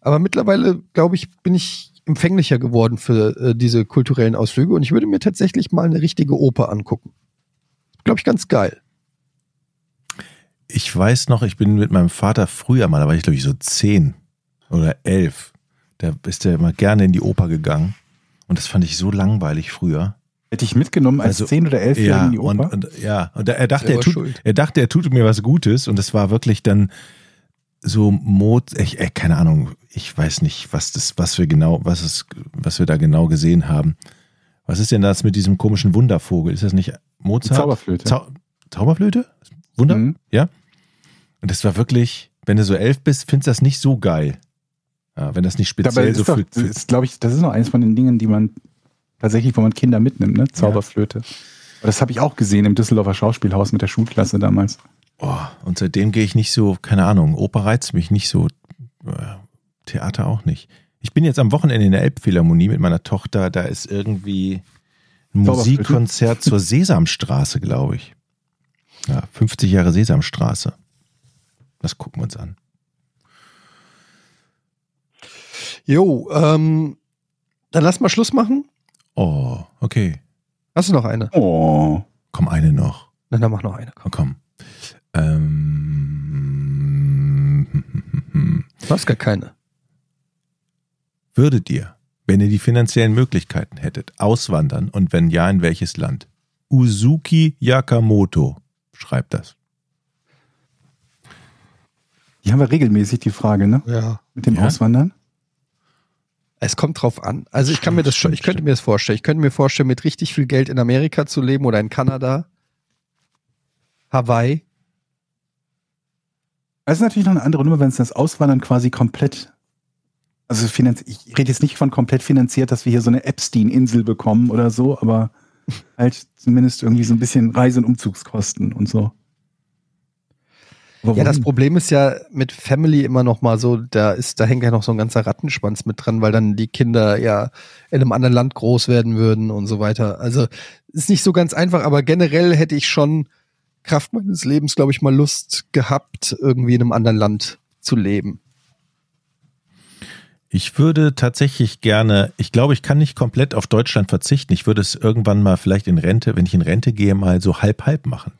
Aber mittlerweile, glaube ich, bin ich empfänglicher geworden für äh, diese kulturellen Ausflüge und ich würde mir tatsächlich mal eine richtige Oper angucken. Glaube ich, ganz geil. Ich weiß noch, ich bin mit meinem Vater früher mal, da war ich glaube ich so zehn oder elf. Da ist er immer gerne in die Oper gegangen. Und das fand ich so langweilig früher. Hätte ich mitgenommen als Also, 10- oder 11 Ja, in die und, Oper? und ja, und er dachte, er tut, schuld. er dachte, er tut mir was Gutes und es war wirklich dann so Mot, ich, äh, keine Ahnung, ich weiß nicht, was das, was wir genau, was es, was wir da genau gesehen haben. Was ist denn das mit diesem komischen Wundervogel? Ist das nicht Mozart? Zauberflöte. Zau Zauberflöte? Wunder? Mhm. Ja. Und das war wirklich, wenn du so elf bist, findest du das nicht so geil. Ja, wenn das nicht speziell so doch, ist, glaube ich, das ist noch eins von den Dingen, die man tatsächlich, wo man Kinder mitnimmt, ne? Zauberflöte. Aber das habe ich auch gesehen im Düsseldorfer Schauspielhaus mit der Schulklasse damals. Oh, und seitdem gehe ich nicht so, keine Ahnung, Oper reizt mich nicht so, äh, Theater auch nicht. Ich bin jetzt am Wochenende in der Elbphilharmonie mit meiner Tochter, da ist irgendwie ein. Musikkonzert zur Sesamstraße, glaube ich. Ja, 50 Jahre Sesamstraße. Das gucken wir uns an. Jo, ähm, dann lass mal Schluss machen. Oh, okay. Hast du noch eine? Oh. Komm, eine noch. Na, dann mach noch eine. Oh, komm. Ähm, Du hast gar keine. würdet ihr, wenn ihr die finanziellen Möglichkeiten hättet, auswandern und wenn ja, in welches Land? Uzuki Yakamoto schreibt das. Die haben wir regelmäßig, die Frage, ne? Ja. Mit dem Ja. Auswandern. Es kommt drauf an. Also ich kann mir das schon, ich könnte mir das vorstellen. Ich könnte mir vorstellen, mit richtig viel Geld in Amerika zu leben oder in Kanada, Hawaii. Das ist natürlich noch eine andere Nummer, wenn es das Auswandern quasi komplett, also finanz ich rede jetzt nicht von komplett finanziert, dass wir hier so eine Epstein-Insel bekommen oder so, aber halt zumindest irgendwie so ein bisschen Reise- und Umzugskosten und so. Aber Ja, das warum? Problem ist ja mit Family immer noch mal so, da ist, da hängt ja noch so ein ganzer Rattenschwanz mit dran, weil dann die Kinder ja in einem anderen Land groß werden würden und so weiter. Also ist nicht so ganz einfach, aber generell hätte ich schon Kraft meines Lebens, glaube ich, mal Lust gehabt, irgendwie in einem anderen Land zu leben. Ich würde tatsächlich gerne, ich glaube, ich kann nicht komplett auf Deutschland verzichten. Ich würde es irgendwann mal vielleicht in Rente, wenn ich in Rente gehe, mal so halb-halb machen.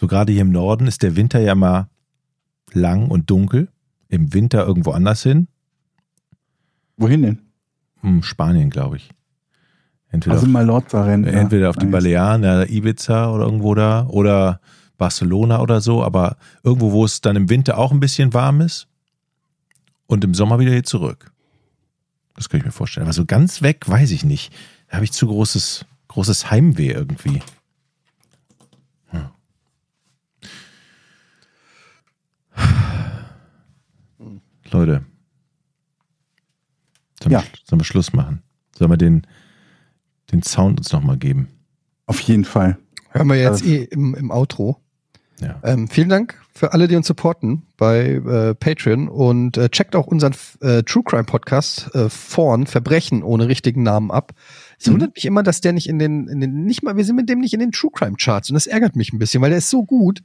So gerade hier im Norden ist der Winter ja mal lang und dunkel. Im Winter irgendwo anders hin. Wohin denn? Hm, Spanien, glaube ich. Entweder, Also auf, Mallorca-Rennen. entweder auf die Balearen, ja, Ibiza oder irgendwo da oder Barcelona oder so, aber irgendwo, wo es dann im Winter auch ein bisschen warm ist und im Sommer wieder hier zurück. Das kann ich mir vorstellen. Aber so ganz weg, weiß ich nicht. Da habe ich zu großes, großes Heimweh irgendwie. Leute. Sollen, Ja. wir, sollen wir Schluss machen? Sollen wir den, den Sound uns nochmal geben? Auf jeden Fall. Hören wir jetzt Also- eh im, im Outro. Ja. Ähm, vielen Dank für alle, die uns supporten bei äh, Patreon und äh, checkt auch unseren äh, True Crime Podcast äh, Vorn Verbrechen ohne richtigen Namen ab. Es Mhm. wundert mich immer, dass der nicht in den, in den, nicht mal, wir sind mit dem nicht in den True Crime Charts und das ärgert mich ein bisschen, weil der ist so gut.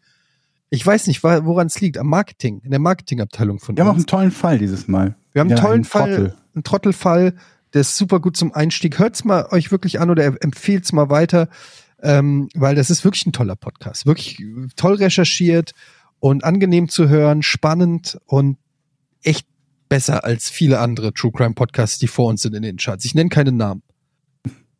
Ich weiß nicht, woran es liegt. Am Marketing, in der Marketingabteilung von Wir haben auch uns. einen tollen Fall dieses Mal. Wir haben Ja, einen tollen einen Fall, Trottel. einen Trottelfall, der ist super gut zum Einstieg. Hört's mal euch wirklich an oder empfehlt's mal weiter, ähm, weil das ist wirklich ein toller Podcast. Wirklich toll recherchiert und angenehm zu hören, spannend und echt besser als viele andere True Crime Podcasts, die vor uns sind in den Charts. Ich nenne keine Namen.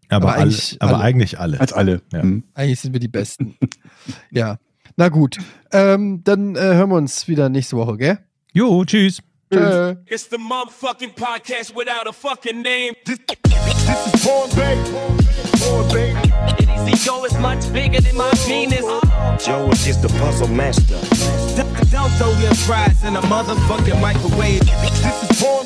Aber, Aber alle, eigentlich aber alle. eigentlich alle. Als alle. Ja. Mhm. Eigentlich sind wir die Besten. ja. Na gut. Ähm, dann äh, hören wir uns wieder nächste Woche, gell? Jo, tschüss. Tschö. It's the motherfucking podcast without a fucking name. This, this is Porn Bay. Porn Bay. Ego is much bigger than my penis. Joe is just a puzzle master. Don't throw your fries in a motherfucking microwave. This is Porn